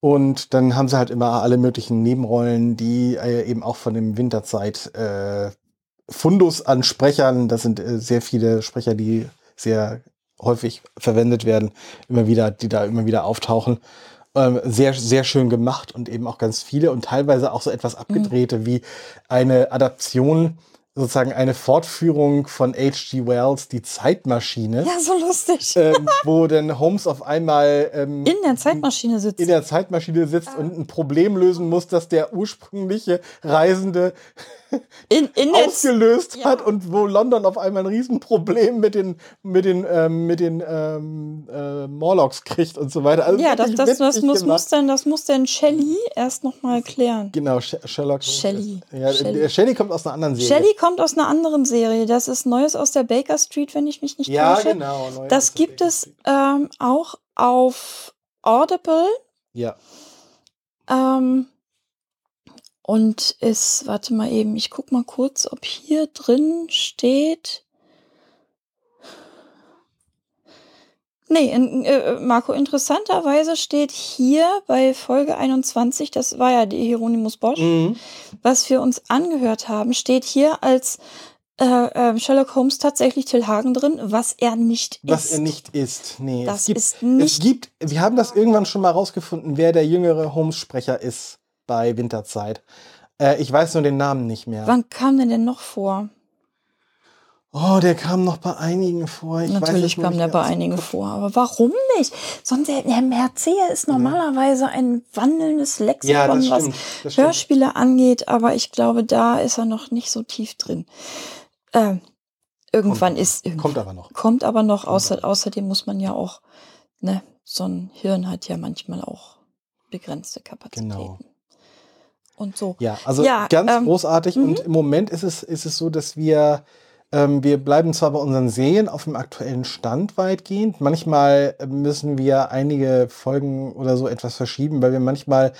[SPEAKER 2] und dann haben sie halt immer alle möglichen Nebenrollen, die äh, eben auch von dem Winterzeit äh, Fundus an Sprechern, das sind äh, sehr viele Sprecher, die sehr häufig verwendet werden, immer wieder, die da immer wieder auftauchen. Ähm, sehr, sehr schön gemacht und eben auch ganz viele und teilweise auch so etwas abgedrehte wie eine Adaption, sozusagen eine Fortführung von H.G. Wells, die Zeitmaschine,
[SPEAKER 1] Ja, so lustig.
[SPEAKER 2] ähm, wo dann Holmes auf einmal ähm,
[SPEAKER 1] In der Zeitmaschine sitzt.
[SPEAKER 2] in der Zeitmaschine sitzt und ein Problem lösen muss, das der ursprüngliche Reisende
[SPEAKER 1] in, in
[SPEAKER 2] ausgelöst
[SPEAKER 1] ja.
[SPEAKER 2] hat und wo London auf einmal ein Riesenproblem mit den mit den ähm, mit den ähm, äh, Morlocks kriegt und so weiter. Also
[SPEAKER 1] ja, das, das, das, muss,
[SPEAKER 2] gemacht.
[SPEAKER 1] muss dann, das muss dann Shelley erst noch mal klären.
[SPEAKER 2] Genau, Sh Sherlock.
[SPEAKER 1] Shelley.
[SPEAKER 2] Ja,
[SPEAKER 1] Shelley.
[SPEAKER 2] der Shelley kommt aus einer anderen Serie.
[SPEAKER 1] Shelley kommt aus einer anderen Serie. Das ist Neues aus der Baker Street, wenn ich mich nicht
[SPEAKER 2] Ja,
[SPEAKER 1] täusche.
[SPEAKER 2] genau. Neu-
[SPEAKER 1] Das gibt es ähm, auch auf Audible.
[SPEAKER 2] Ja.
[SPEAKER 1] Ähm, und ist, warte mal eben, ich guck mal kurz, ob hier drin steht. Nee, in, äh, Marco, interessanterweise steht hier bei Folge 21, das war ja die Hieronymus Bosch,
[SPEAKER 2] Mhm.
[SPEAKER 1] was wir uns angehört haben, steht hier als äh, äh, Sherlock Holmes tatsächlich Till Hagen drin, was er nicht
[SPEAKER 2] Was
[SPEAKER 1] ist.
[SPEAKER 2] er nicht ist. Nee,
[SPEAKER 1] Das
[SPEAKER 2] es gibt,
[SPEAKER 1] ist nicht-
[SPEAKER 2] Es gibt, wir haben das irgendwann schon mal rausgefunden, wer der jüngere Holmes-Sprecher ist bei Winterzeit. Äh, ich weiß nur den Namen nicht mehr.
[SPEAKER 1] Wann kam denn denn noch vor?
[SPEAKER 2] Oh, der kam noch bei einigen vor. Ich weiß
[SPEAKER 1] Natürlich
[SPEAKER 2] nur
[SPEAKER 1] kam der bei einigen vor, aber warum nicht? Sonst der, der Merceer ist normalerweise ein wandelndes
[SPEAKER 2] Ja,
[SPEAKER 1] Lexikon,
[SPEAKER 2] das
[SPEAKER 1] was
[SPEAKER 2] stimmt. Das stimmt.
[SPEAKER 1] Hörspiele angeht, aber ich glaube, da ist er noch nicht so tief drin. Ähm, irgendwann
[SPEAKER 2] Kommt-
[SPEAKER 1] ist irgendwann,
[SPEAKER 2] Kommt aber noch.
[SPEAKER 1] kommt aber noch. Außer, außerdem muss man ja auch, ne, so ein Hirn hat ja manchmal auch begrenzte Kapazitäten.
[SPEAKER 2] Genau.
[SPEAKER 1] Und so.
[SPEAKER 2] Ja, also
[SPEAKER 1] Ja,
[SPEAKER 2] ganz
[SPEAKER 1] ähm,
[SPEAKER 2] großartig. Und im Moment ist es, ist es so, dass wir, ähm, wir bleiben zwar bei unseren Serien auf dem aktuellen Stand weitgehend. Manchmal müssen wir einige Folgen oder so etwas verschieben, weil wir manchmal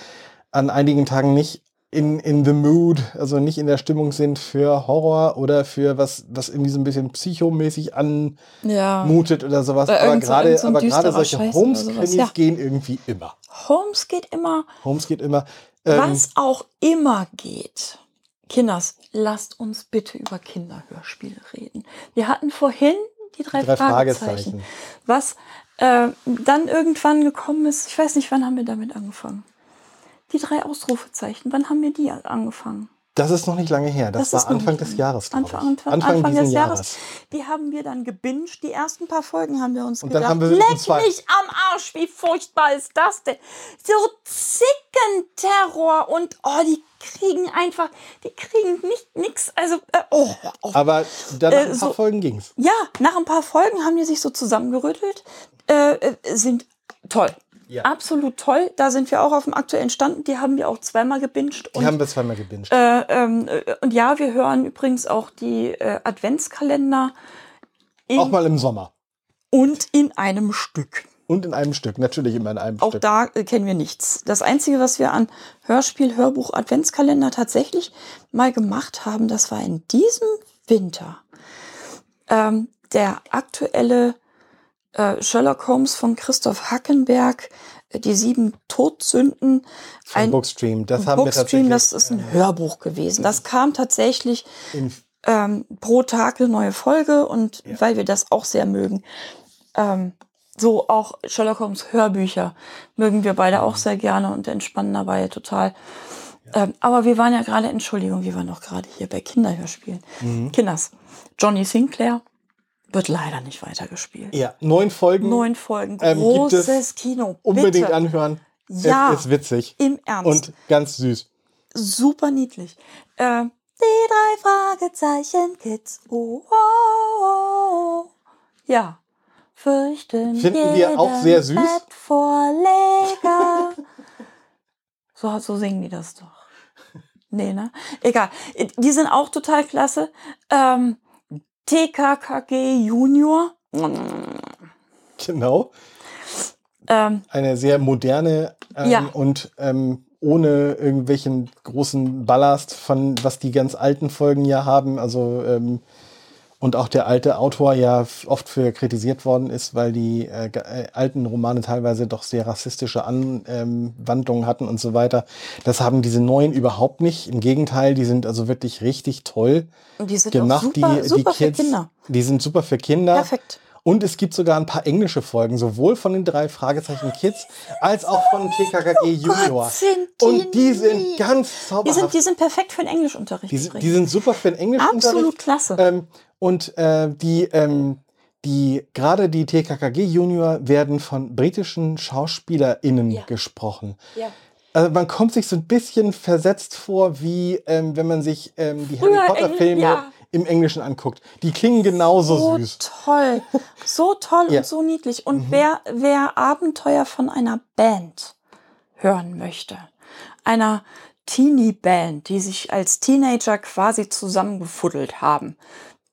[SPEAKER 2] an einigen Tagen nicht in, in the mood, also nicht in der Stimmung sind für Horror oder für was, was irgendwie so ein bisschen psychomäßig anmutet
[SPEAKER 1] Ja.
[SPEAKER 2] oder sowas.
[SPEAKER 1] Oder
[SPEAKER 2] Aber gerade,
[SPEAKER 1] so
[SPEAKER 2] aber gerade solche
[SPEAKER 1] Scheiß
[SPEAKER 2] Holmes-Krimis
[SPEAKER 1] ja.
[SPEAKER 2] gehen irgendwie immer.
[SPEAKER 1] Holmes geht immer
[SPEAKER 2] Holmes geht immer. Ähm,
[SPEAKER 1] Was auch immer geht. Kinders, lasst uns bitte über Kinderhörspiele reden. Wir hatten vorhin die drei,
[SPEAKER 2] Drei
[SPEAKER 1] Fragezeichen.
[SPEAKER 2] Fragezeichen.
[SPEAKER 1] Was äh, dann irgendwann gekommen ist, ich weiß nicht, wann haben wir damit angefangen? Die drei Ausrufezeichen, wann haben wir die angefangen?
[SPEAKER 2] Das ist noch nicht lange her. Das,
[SPEAKER 1] Das
[SPEAKER 2] war Anfang des. Jahres.
[SPEAKER 1] Anfang. Anfang, Anfang,
[SPEAKER 2] diesen
[SPEAKER 1] des Jahres. Die haben wir dann gebinged. Die ersten paar Folgen haben wir uns
[SPEAKER 2] Und dann
[SPEAKER 1] gedacht,
[SPEAKER 2] haben wir
[SPEAKER 1] leck
[SPEAKER 2] zwei-
[SPEAKER 1] mich am Arsch, wie furchtbar ist das denn? So Zickenterror und oh, die kriegen einfach, die kriegen nicht nix. Also, äh, oh, auf.
[SPEAKER 2] Aber dann nach
[SPEAKER 1] Äh,
[SPEAKER 2] ein paar
[SPEAKER 1] so-
[SPEAKER 2] Folgen ging's.
[SPEAKER 1] Ja, nach ein paar Folgen haben die sich so zusammengerüttelt, äh, äh, sind toll.
[SPEAKER 2] Ja.
[SPEAKER 1] Absolut toll. Da sind wir auch auf dem aktuellen Stand. Die haben wir auch zweimal gebinged.
[SPEAKER 2] Die haben wir zweimal gebinged.
[SPEAKER 1] Äh, ähm, äh, und ja, wir hören übrigens auch die äh, Adventskalender in,
[SPEAKER 2] Auch mal im Sommer.
[SPEAKER 1] und in einem Stück.
[SPEAKER 2] Und in einem Stück. Natürlich immer in einem
[SPEAKER 1] Auch
[SPEAKER 2] Stück.
[SPEAKER 1] da äh, kennen wir nichts. Das Einzige, was wir an Hörspiel, Hörbuch, Adventskalender tatsächlich mal gemacht haben, das war in diesem Winter ähm, der aktuelle äh, Sherlock Holmes von Christoph Hackenberg, äh, die sieben Todsünden.
[SPEAKER 2] Von Bookstream. Das haben wir
[SPEAKER 1] Bookstream,
[SPEAKER 2] tatsächlich.
[SPEAKER 1] das ist ein Hörbuch gewesen. Das kam tatsächlich ähm, pro Tag eine neue Folge und weil wir das auch sehr mögen, ähm, so auch Sherlock Holmes Hörbücher mögen wir beide auch sehr gerne und entspannen dabei total. Ähm, aber wir waren ja gerade, Entschuldigung, wir waren noch gerade hier bei Kinderhörspielen. Kinders. Johnny Sinclair wird leider nicht weitergespielt.
[SPEAKER 2] ja, neun Folgen.
[SPEAKER 1] Neun Folgen,
[SPEAKER 2] Ähm,
[SPEAKER 1] großes Kino.
[SPEAKER 2] Unbedingt
[SPEAKER 1] Bitte.
[SPEAKER 2] anhören.
[SPEAKER 1] Ja.
[SPEAKER 2] Es ist witzig.
[SPEAKER 1] Im Ernst.
[SPEAKER 2] Und ganz süß.
[SPEAKER 1] super niedlich. Äh, die drei Fragezeichen Kids. Oh, oh, oh. Ja. Fürchten
[SPEAKER 2] Finden wir auch sehr süß.
[SPEAKER 1] Bettvorleger. so, so singen die das doch. Nee, ne? Egal. Die sind auch total klasse. Ähm, TKKG Junior.
[SPEAKER 2] Genau.
[SPEAKER 1] Ähm,
[SPEAKER 2] Eine sehr moderne ähm,
[SPEAKER 1] Ja.
[SPEAKER 2] und ähm, ohne irgendwelchen großen Ballast von, was die ganz alten Folgen ja haben. Also ähm, und auch der alte Autor ja oft für kritisiert worden ist, weil die äh, äh, alten Romane teilweise doch sehr rassistische Anwandlungen hatten und so weiter. Das haben diese neuen überhaupt nicht. Im Gegenteil, die sind also wirklich richtig toll
[SPEAKER 1] und die sind
[SPEAKER 2] gemacht.
[SPEAKER 1] super,
[SPEAKER 2] die,
[SPEAKER 1] super
[SPEAKER 2] die Kids,
[SPEAKER 1] für Kinder.
[SPEAKER 2] die sind super für Kinder.
[SPEAKER 1] Perfekt.
[SPEAKER 2] Und es gibt sogar ein paar englische Folgen, sowohl von den drei Fragezeichen Kids als auch von TKKG Junior.
[SPEAKER 1] Oh sind die
[SPEAKER 2] Und die sind ganz
[SPEAKER 1] Die
[SPEAKER 2] zauberhaft.
[SPEAKER 1] sind, die sind perfekt für den Englischunterricht.
[SPEAKER 2] Die die sind super für den Englischunterricht.
[SPEAKER 1] Absolut klasse.
[SPEAKER 2] Ähm, und äh, die, ähm, die gerade die TKKG Junior werden von britischen SchauspielerInnen
[SPEAKER 1] Ja.
[SPEAKER 2] gesprochen.
[SPEAKER 1] ja.
[SPEAKER 2] Also man kommt sich so ein bisschen versetzt vor, wie ähm, wenn man sich ähm, die
[SPEAKER 1] Früher
[SPEAKER 2] Harry Potter Filme
[SPEAKER 1] ja.
[SPEAKER 2] Im Englischen anguckt. Die klingen genauso
[SPEAKER 1] so
[SPEAKER 2] süß.
[SPEAKER 1] toll. So toll
[SPEAKER 2] Ja. Mhm.
[SPEAKER 1] und so niedlich. Und wer, wer Abenteuer von einer Band hören möchte, einer Teenie-Band, die sich als Teenager quasi zusammengefuddelt haben,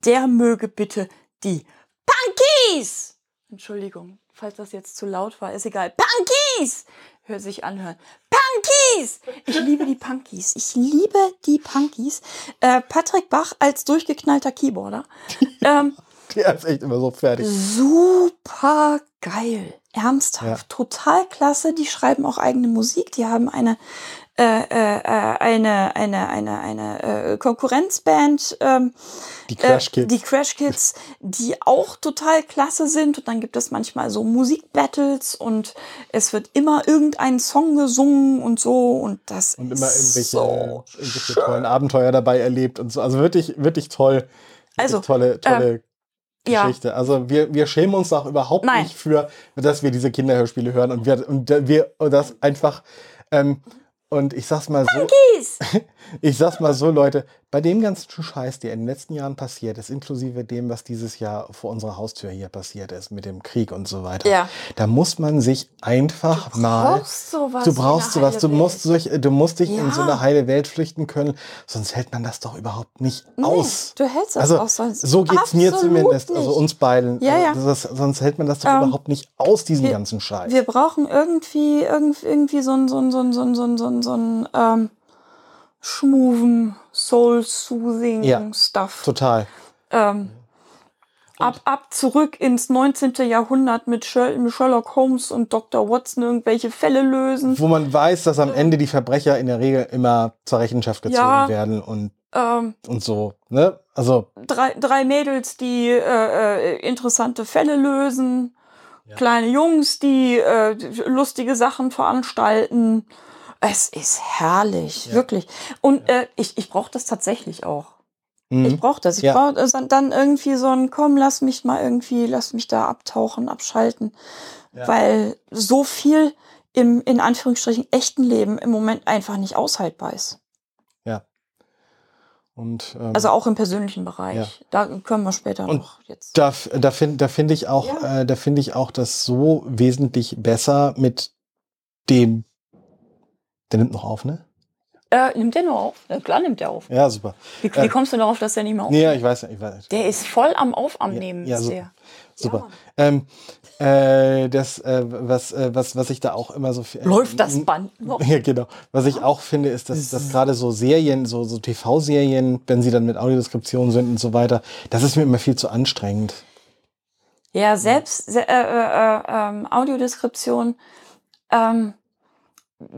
[SPEAKER 1] der möge bitte die Punkies! Entschuldigung, falls das jetzt zu laut war, ist egal. Punkies! Hört sich anhören. Punkies! Ich liebe die Punkies. Ich liebe die Punkies. Äh, Patrick Bach als durchgeknallter Keyboarder. ähm,
[SPEAKER 2] Der ist echt immer so fertig.
[SPEAKER 1] super geil. Ernsthaft. Total klasse. Die schreiben auch eigene Musik. Die haben eine, äh, äh, äh, eine, eine, eine, eine äh, Konkurrenzband. Ähm,
[SPEAKER 2] Die Crash Kids.
[SPEAKER 1] Äh, die Crash Kids, die auch total klasse sind. Und dann gibt es manchmal so Musikbattles und es wird immer irgendein Song gesungen und so. Und das
[SPEAKER 2] und immer
[SPEAKER 1] ist
[SPEAKER 2] irgendwelche,
[SPEAKER 1] so
[SPEAKER 2] irgendwelche tollen Abenteuer dabei erlebt und so. Also wirklich, wirklich toll. Wirklich
[SPEAKER 1] Also,
[SPEAKER 2] tolle, tolle
[SPEAKER 1] ja.
[SPEAKER 2] Geschichte. Also wir, wir schämen uns auch überhaupt
[SPEAKER 1] Nein.
[SPEAKER 2] nicht für, dass wir diese Kinderhörspiele hören und wir, und wir das einfach, ähm, und ich sag's mal so,
[SPEAKER 1] Kies.
[SPEAKER 2] ich sag's mal so, Leute, bei dem ganzen Scheiß, der in den letzten Jahren passiert ist, inklusive dem, was dieses Jahr vor unserer Haustür hier passiert ist, mit dem Krieg und so weiter,
[SPEAKER 1] Ja.
[SPEAKER 2] da muss man sich einfach mal.
[SPEAKER 1] brauchst sowas
[SPEAKER 2] Du brauchst sowas, du musst, durch, du musst dich in so
[SPEAKER 1] Ja.
[SPEAKER 2] eine heile Welt flüchten können, sonst hält man das doch überhaupt nicht
[SPEAKER 1] Nee,
[SPEAKER 2] aus.
[SPEAKER 1] du hältst das
[SPEAKER 2] also,
[SPEAKER 1] aus, sonst-
[SPEAKER 2] So geht's mir zumindest, also
[SPEAKER 1] nicht.
[SPEAKER 2] uns beiden.
[SPEAKER 1] Ja, ja.
[SPEAKER 2] Also Das, sonst hält man das doch
[SPEAKER 1] Ähm,
[SPEAKER 2] überhaupt nicht aus, diesen
[SPEAKER 1] wir-
[SPEAKER 2] ganzen Scheiß.
[SPEAKER 1] Wir brauchen irgendwie, irgendwie, irgendwie so ein, so ein, so ein, so ein, so ein, so ein, so ein ähm, schmuven, soul-soothing
[SPEAKER 2] Ja.
[SPEAKER 1] Stuff.
[SPEAKER 2] Total.
[SPEAKER 1] Ähm, ab, ab zurück ins 19. Jahrhundert mit Sher- Sherlock Holmes und Dr. Watson irgendwelche Fälle lösen.
[SPEAKER 2] Wo man weiß, dass am Ende die Verbrecher in der Regel immer zur Rechenschaft gezogen
[SPEAKER 1] Ja.
[SPEAKER 2] werden und,
[SPEAKER 1] Ähm,
[SPEAKER 2] und so. Ne? Also,
[SPEAKER 1] drei, drei Mädels, die äh, äh, interessante Fälle lösen. Kleine Jungs, die äh, lustige Sachen veranstalten. Es ist herrlich, wirklich. Und äh, ich, ich brauche das tatsächlich auch.
[SPEAKER 2] mhm.
[SPEAKER 1] Ich brauche das. Ich
[SPEAKER 2] Ja.
[SPEAKER 1] brauche äh, dann irgendwie so ein, komm, lass mich mal irgendwie, lass mich da abtauchen, abschalten. Weil so viel im, in Anführungsstrichen, echten Leben im Moment einfach nicht aushaltbar ist.
[SPEAKER 2] und ähm,
[SPEAKER 1] Also auch im persönlichen Bereich.
[SPEAKER 2] Ja.
[SPEAKER 1] Da können wir später
[SPEAKER 2] Und
[SPEAKER 1] noch jetzt.
[SPEAKER 2] Da, da finde da finde ich auch,
[SPEAKER 1] Ja.
[SPEAKER 2] äh, da finde ich auch das so wesentlich besser mit dem, der nimmt noch auf, ne?
[SPEAKER 1] Äh, nimmt der nur auf? Ja, klar nimmt der auf.
[SPEAKER 2] Ja, super.
[SPEAKER 1] Wie, wie kommst du darauf, dass der nicht mehr auf?
[SPEAKER 2] Nee, ja, ich weiß, ich weiß.
[SPEAKER 1] Der ist voll am Auf am Nehmen.
[SPEAKER 2] ja,
[SPEAKER 1] ist
[SPEAKER 2] so-. Super.
[SPEAKER 1] Ja,
[SPEAKER 2] ähm, äh, das, äh, was, äh, was, was ich da auch immer so fi-
[SPEAKER 1] Läuft das Band noch?
[SPEAKER 2] Ja, genau. Was ich auch finde, ist, dass, dass gerade so Serien, so, so TV-Serien, wenn sie dann mit Audiodeskription sind und so weiter, das ist mir immer viel zu anstrengend.
[SPEAKER 1] Ja, selbst se- äh, äh, äh, ähm, Audiodeskription. Ähm,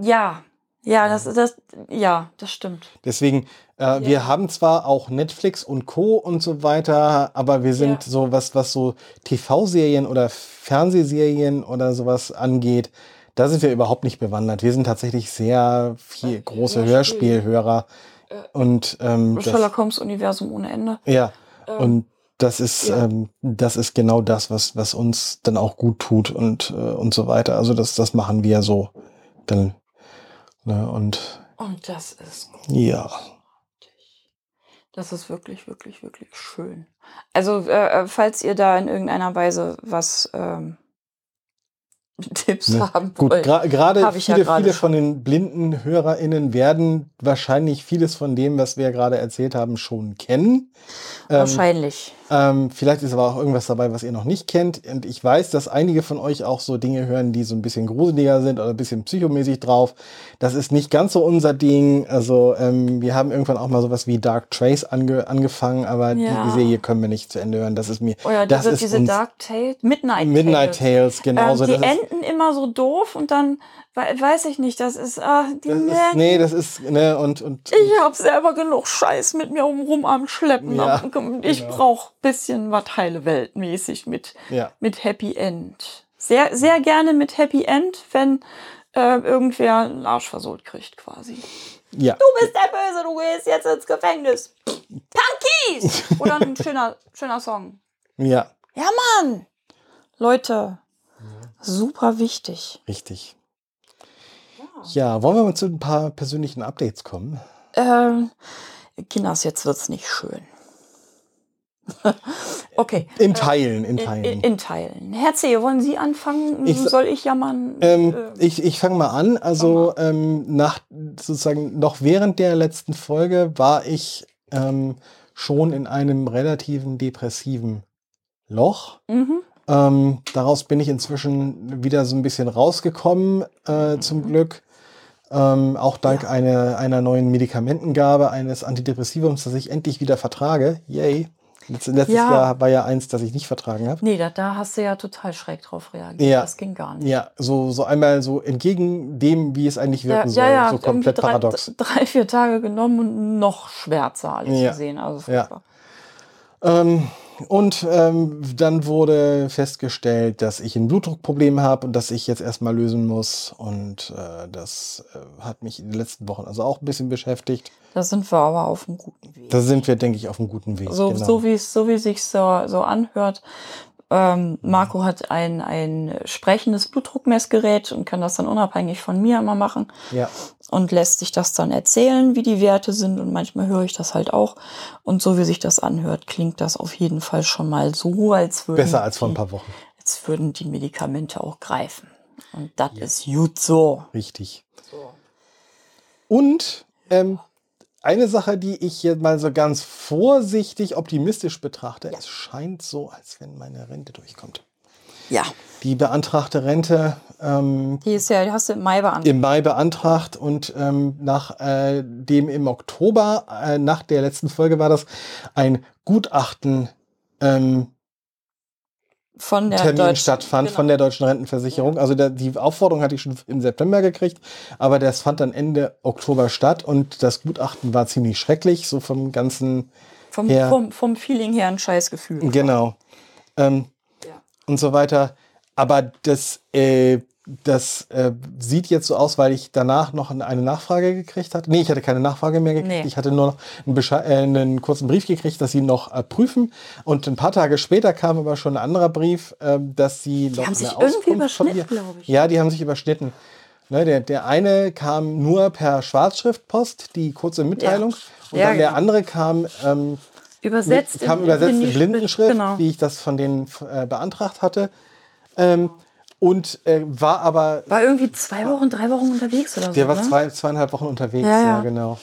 [SPEAKER 1] ja, ja, das das ja, das stimmt.
[SPEAKER 2] Deswegen, äh, wir haben zwar auch Netflix und Co. und so weiter, aber wir sind
[SPEAKER 1] Ja.
[SPEAKER 2] so, was, was so TV-Serien oder Fernsehserien oder sowas angeht, da sind wir überhaupt nicht bewandert. Wir sind tatsächlich sehr viel große
[SPEAKER 1] Hörspiel.
[SPEAKER 2] Hörspielhörer. Und ähm,
[SPEAKER 1] Sherlock Holmes Universum ohne Ende.
[SPEAKER 2] ja, und das ist,
[SPEAKER 1] ja.
[SPEAKER 2] ähm, das ist genau das, was, was uns dann auch gut tut und, äh, und so weiter. Also das, das machen wir so. Dann, ne, und
[SPEAKER 1] Und das ist
[SPEAKER 2] ja.
[SPEAKER 1] Das ist wirklich, wirklich, wirklich schön. Also, äh, äh, falls ihr da in irgendeiner Weise was ähm, Tipps
[SPEAKER 2] Ne?
[SPEAKER 1] haben
[SPEAKER 2] Gut,
[SPEAKER 1] wollt.
[SPEAKER 2] gra- gerade
[SPEAKER 1] Hab ich ja
[SPEAKER 2] viele, viele von den blinden HörerInnen werden wahrscheinlich vieles von dem, was wir gerade erzählt haben, schon kennen. Ähm,
[SPEAKER 1] Wahrscheinlich.
[SPEAKER 2] Ähm, vielleicht ist aber auch irgendwas dabei, was ihr noch nicht kennt. Und ich weiß, dass einige von euch auch so Dinge hören, die so ein bisschen gruseliger sind oder ein bisschen psychomäßig drauf. Das ist nicht ganz so unser Ding. Also ähm, wir haben irgendwann auch mal sowas wie Dark Trace ange angefangen, aber
[SPEAKER 1] Ja.
[SPEAKER 2] die Serie können wir nicht zu Ende hören. Das ist mir,
[SPEAKER 1] Oh ja,
[SPEAKER 2] das ist
[SPEAKER 1] diese Dark Tales, Midnight,
[SPEAKER 2] Midnight
[SPEAKER 1] Tales.
[SPEAKER 2] Tales, genauso.
[SPEAKER 1] ähm, die
[SPEAKER 2] das ist,
[SPEAKER 1] enden immer so doof und dann we- weiß ich nicht, das ist, ah, die
[SPEAKER 2] das ist, nee, das ist, ne, und, und
[SPEAKER 1] Ich habe selber genug Scheiß mit mir um rum am Schleppen.
[SPEAKER 2] Ja,
[SPEAKER 1] ich
[SPEAKER 2] genau.
[SPEAKER 1] brauche bisschen was heile Weltmäßig mit,
[SPEAKER 2] Ja.
[SPEAKER 1] mit Happy End. Sehr, sehr gerne mit Happy End, wenn äh, irgendwer einen Arsch versohlt kriegt, quasi.
[SPEAKER 2] ja.
[SPEAKER 1] Du bist der Böse, du gehst jetzt ins Gefängnis. Punkies! Oder ein schöner, schöner Song.
[SPEAKER 2] Ja,
[SPEAKER 1] Ja, Mann! Leute, super wichtig.
[SPEAKER 2] richtig. Ja, wollen wir mal zu ein paar persönlichen Updates kommen?
[SPEAKER 1] Ähm, Kinders, jetzt wird's nicht schön. okay.
[SPEAKER 2] In Teilen, in Teilen.
[SPEAKER 1] in, in Teilen. Herr C., wollen Sie anfangen?
[SPEAKER 2] Ich
[SPEAKER 1] Soll ich jammern?
[SPEAKER 2] Ähm,
[SPEAKER 1] Äh,
[SPEAKER 2] ich ich fange mal an. Also ähm, nach sozusagen noch während der letzten Folge war ich ähm, schon in einem relativen depressiven Loch.
[SPEAKER 1] mhm.
[SPEAKER 2] Ähm, daraus bin ich inzwischen wieder so ein bisschen rausgekommen, äh, zum Glück. Ähm, auch dank
[SPEAKER 1] Ja.
[SPEAKER 2] einer, einer neuen Medikamentengabe, eines Antidepressivums, das ich endlich wieder vertrage. Yay. Letz, letztes
[SPEAKER 1] Ja.
[SPEAKER 2] Jahr war ja eins, das ich nicht vertragen habe.
[SPEAKER 1] Nee, da, da hast du ja total schräg drauf reagiert.
[SPEAKER 2] Ja.
[SPEAKER 1] Das ging gar nicht.
[SPEAKER 2] Ja, so, so einmal so entgegen dem, wie es eigentlich
[SPEAKER 1] Ja,
[SPEAKER 2] wirken soll.
[SPEAKER 1] ja, ja,
[SPEAKER 2] so komplett
[SPEAKER 1] drei,
[SPEAKER 2] paradox.
[SPEAKER 1] drei, vier Tage genommen und noch schwärzer alles
[SPEAKER 2] Ja.
[SPEAKER 1] gesehen. Also
[SPEAKER 2] Ja. Ähm, und ähm, dann wurde festgestellt, dass ich ein Blutdruckproblem habe und dass ich jetzt erstmal lösen muss. Und äh, das äh, hat mich in den letzten Wochen also auch ein bisschen beschäftigt.
[SPEAKER 1] Da sind wir aber auf einem guten Weg.
[SPEAKER 2] Da sind wir, denke ich, auf einem guten Weg.
[SPEAKER 1] so,
[SPEAKER 2] genau.
[SPEAKER 1] so wie es so wie sich so, so anhört. Ähm, Marco hat ein, ein sprechendes Blutdruckmessgerät und kann das dann unabhängig von mir immer machen
[SPEAKER 2] ja,
[SPEAKER 1] und lässt sich das dann erzählen, wie die Werte sind und manchmal höre ich das halt auch und so wie sich das anhört, klingt das auf jeden Fall schon mal so, als würden
[SPEAKER 2] besser als vor ein
[SPEAKER 1] die,
[SPEAKER 2] paar Wochen.
[SPEAKER 1] als würden die Medikamente auch greifen. Und das ist gut so.
[SPEAKER 2] Richtig. Und ähm, eine Sache, die ich jetzt mal so ganz vorsichtig optimistisch betrachte, es scheint so, als wenn meine Rente durchkommt.
[SPEAKER 1] Ja,
[SPEAKER 2] Die beantragte Rente ähm,
[SPEAKER 1] die ist ja, die hast du im Mai beantragt.
[SPEAKER 2] im Mai beantragt und ähm, nach äh, dem im Oktober, äh, nach der letzten Folge war das, ein Gutachten ähm,
[SPEAKER 1] Von der
[SPEAKER 2] Termin
[SPEAKER 1] Deutschen-
[SPEAKER 2] stattfand
[SPEAKER 1] genau.
[SPEAKER 2] von der deutschen Rentenversicherung. Also der, die Aufforderung hatte ich schon im September gekriegt, aber das fand dann Ende Oktober statt und das Gutachten war ziemlich schrecklich, so vom ganzen,
[SPEAKER 1] vom,
[SPEAKER 2] Ja.
[SPEAKER 1] vom, vom Feeling her ein Scheißgefühl.
[SPEAKER 2] genau. Ähm,
[SPEAKER 1] Ja.
[SPEAKER 2] und so weiter. Aber das, äh, das äh, sieht jetzt so aus, weil ich danach noch eine Nachfrage gekriegt hatte. Nee, ich hatte keine Nachfrage mehr gekriegt.
[SPEAKER 1] Nee.
[SPEAKER 2] Ich hatte nur noch einen, äh, einen kurzen Brief gekriegt, dass sie noch äh, prüfen. Und ein paar Tage später kam aber schon ein anderer Brief, äh, dass sie noch
[SPEAKER 1] haben sich irgendwie
[SPEAKER 2] Auskunft von
[SPEAKER 1] überschnitten, glaube ich.
[SPEAKER 2] Ja, die haben sich überschnitten. Ne, der, der eine kam nur per Schwarzschriftpost, die kurze Mitteilung. Und
[SPEAKER 1] Ja,
[SPEAKER 2] dann der
[SPEAKER 1] genau.
[SPEAKER 2] andere kam ähm,
[SPEAKER 1] Übersetzt
[SPEAKER 2] mit, kam
[SPEAKER 1] in-
[SPEAKER 2] übersetzt in
[SPEAKER 1] die-
[SPEAKER 2] Blindenschrift,
[SPEAKER 1] Genau.
[SPEAKER 2] wie ich das von denen äh, beantragt hatte. Ähm, und äh, war aber,
[SPEAKER 1] War irgendwie zwei Wochen, drei Wochen unterwegs oder so.
[SPEAKER 2] der war
[SPEAKER 1] ne?
[SPEAKER 2] zwei, zweieinhalb Wochen unterwegs,
[SPEAKER 1] Ja,
[SPEAKER 2] ja,
[SPEAKER 1] ja.
[SPEAKER 2] genau.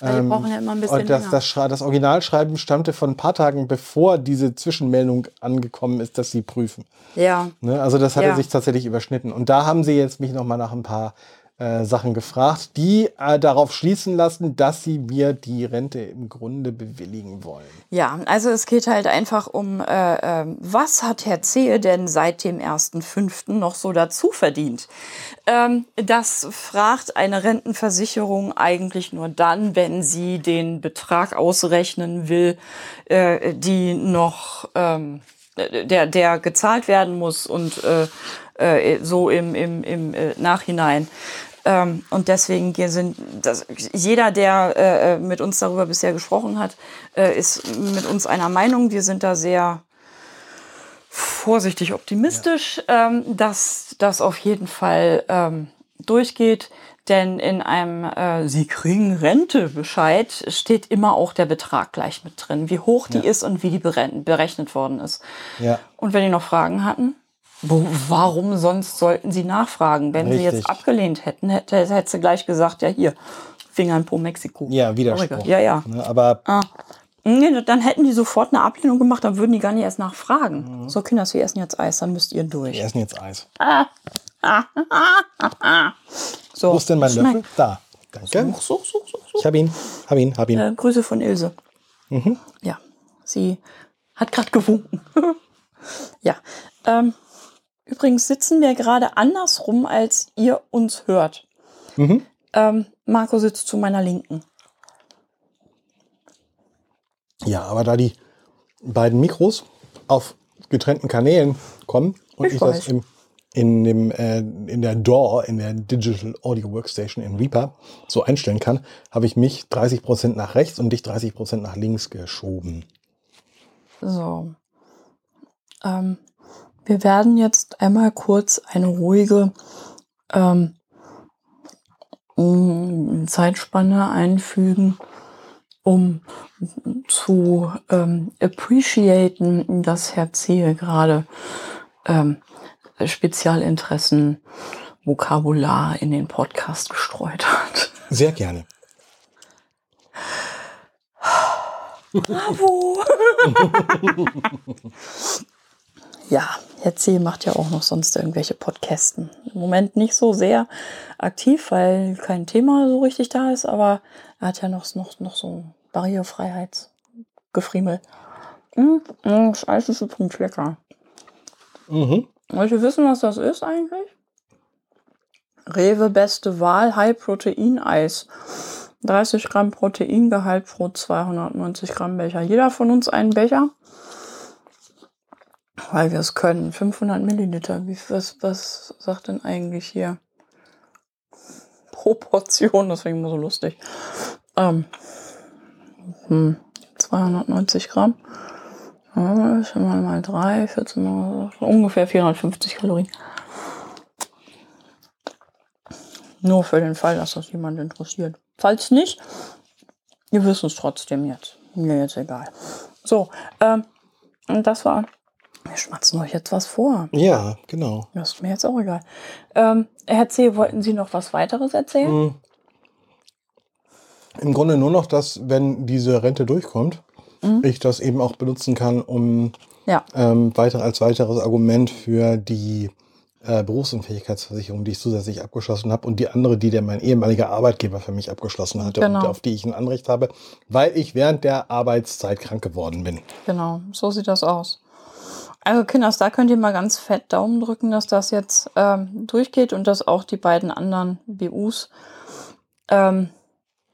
[SPEAKER 1] Weil die brauchen ja immer ein bisschen
[SPEAKER 2] und das, das, das Originalschreiben stammte von ein paar Tagen, bevor diese Zwischenmeldung angekommen ist, dass sie prüfen.
[SPEAKER 1] Ja,
[SPEAKER 2] Ne? Also das hatte
[SPEAKER 1] Ja.
[SPEAKER 2] sich tatsächlich überschnitten. Und da haben sie jetzt mich nochmal nach ein paar äh, Sachen gefragt, die äh, darauf schließen lassen, dass sie mir die Rente im Grunde bewilligen wollen.
[SPEAKER 1] Ja, also es geht halt einfach um, äh, ähm, was hat Herr Zehe denn seit dem 1.5. noch so dazu verdient? Ähm, das fragt eine Rentenversicherung eigentlich nur dann, wenn sie den Betrag ausrechnen will, äh, die noch, ähm, der, der gezahlt werden muss und äh, so im, im, im Nachhinein. Ähm, und deswegen sind das, jeder, der äh, mit uns darüber bisher gesprochen hat, äh, ist mit uns einer Meinung. Wir sind da sehr vorsichtig optimistisch, ähm, dass das auf jeden Fall ähm, durchgeht. Denn in einem äh, Sie kriegen Rentebescheid steht immer auch der Betrag gleich mit drin, wie hoch die ist und wie die berechnet worden ist.
[SPEAKER 2] Ja.
[SPEAKER 1] Und wenn die noch Fragen hatten, wo, warum sonst sollten sie nachfragen? Wenn sie
[SPEAKER 2] Richtig.
[SPEAKER 1] jetzt abgelehnt hätten, hätte, hätte sie gleich gesagt, ja hier, Fingern pro Mexiko.
[SPEAKER 2] Ja, Widerspruch.
[SPEAKER 1] Ja, ja.
[SPEAKER 2] Ne, aber
[SPEAKER 1] Ah. Nee, dann hätten die sofort eine Ablehnung gemacht, dann würden die gar nicht erst nachfragen. So, Kinder, wir essen jetzt Eis, dann müsst ihr
[SPEAKER 2] wir
[SPEAKER 1] durch.
[SPEAKER 2] essen jetzt Eis.
[SPEAKER 1] So,
[SPEAKER 2] Wo ist denn mein. Löffel? Da. Danke.
[SPEAKER 1] Such, such, such.
[SPEAKER 2] Ich hab ihn. Hab ihn. Hab ihn.
[SPEAKER 1] Äh, Grüße von Ilse. Ja, sie hat gerade gewunken. ja. Ähm, übrigens sitzen wir gerade andersrum, als ihr uns hört.
[SPEAKER 2] Mhm.
[SPEAKER 1] Ähm, Marco sitzt zu meiner Linken.
[SPEAKER 2] Ja, aber da die beiden Mikros auf getrennten Kanälen kommen und
[SPEAKER 1] Ich
[SPEAKER 2] ich, das im, in, dem, äh, in der DAW, in der Digital Audio Workstation in Reaper so einstellen kann, habe ich mich 30% nach rechts und dich 30% nach links geschoben.
[SPEAKER 1] So. Ähm, wir werden jetzt einmal kurz eine ruhige ähm, m, Zeitspanne einfügen, um zu ähm, appreciaten, dass Herr Zehe gerade ähm, Spezialinteressen, Vokabular in den Podcast gestreut hat.
[SPEAKER 2] Sehr gerne.
[SPEAKER 1] Bravo! ja, Herr C. macht ja auch noch sonst irgendwelche Podcasten. Im Moment nicht so sehr aktiv, weil kein Thema so richtig da ist, aber er hat ja noch, noch, noch so Barrierefreiheitsgefriemel. Mm, mm, das Eis ist übrigens lecker.
[SPEAKER 2] Mhm.
[SPEAKER 1] Wollt ihr wissen, was das ist eigentlich? Rewe beste Wahl High Protein Eis. 30 Gramm Proteingehalt pro 290 Gramm Becher. Jeder von uns einen Becher. Weil wir es können. 500 Milliliter. Wie, was, was sagt denn eigentlich hier? Pro Portion. Das finde ich immer so lustig. Ähm, hm, 290 Gramm. Ja, mal mal 3, 14 mal, ungefähr 450 Kalorien. Nur für den Fall, dass das jemand interessiert. Falls nicht, ihr wisst es trotzdem jetzt. Mir jetzt egal. So, ähm, das war. Wir schmatzen euch jetzt was vor.
[SPEAKER 2] Ja, genau.
[SPEAKER 1] Das ist mir jetzt auch egal. Ähm, Herr C., wollten Sie noch was weiteres erzählen?
[SPEAKER 2] Mhm. Im Grunde nur noch, dass, wenn diese Rente durchkommt, ich das eben auch benutzen kann, um
[SPEAKER 1] Ja.
[SPEAKER 2] ähm, weiter als weiteres Argument für die äh, Berufsunfähigkeitsversicherung, die ich zusätzlich abgeschlossen habe und die andere, die der mein ehemaliger Arbeitgeber für mich abgeschlossen hatte
[SPEAKER 1] Genau.
[SPEAKER 2] und auf die ich ein Anrecht habe, weil ich während der Arbeitszeit krank geworden bin.
[SPEAKER 1] Genau, so sieht das aus. Also Kinders, da könnt ihr mal ganz fett Daumen drücken, dass das jetzt ähm, durchgeht und dass auch die beiden anderen BUs ähm,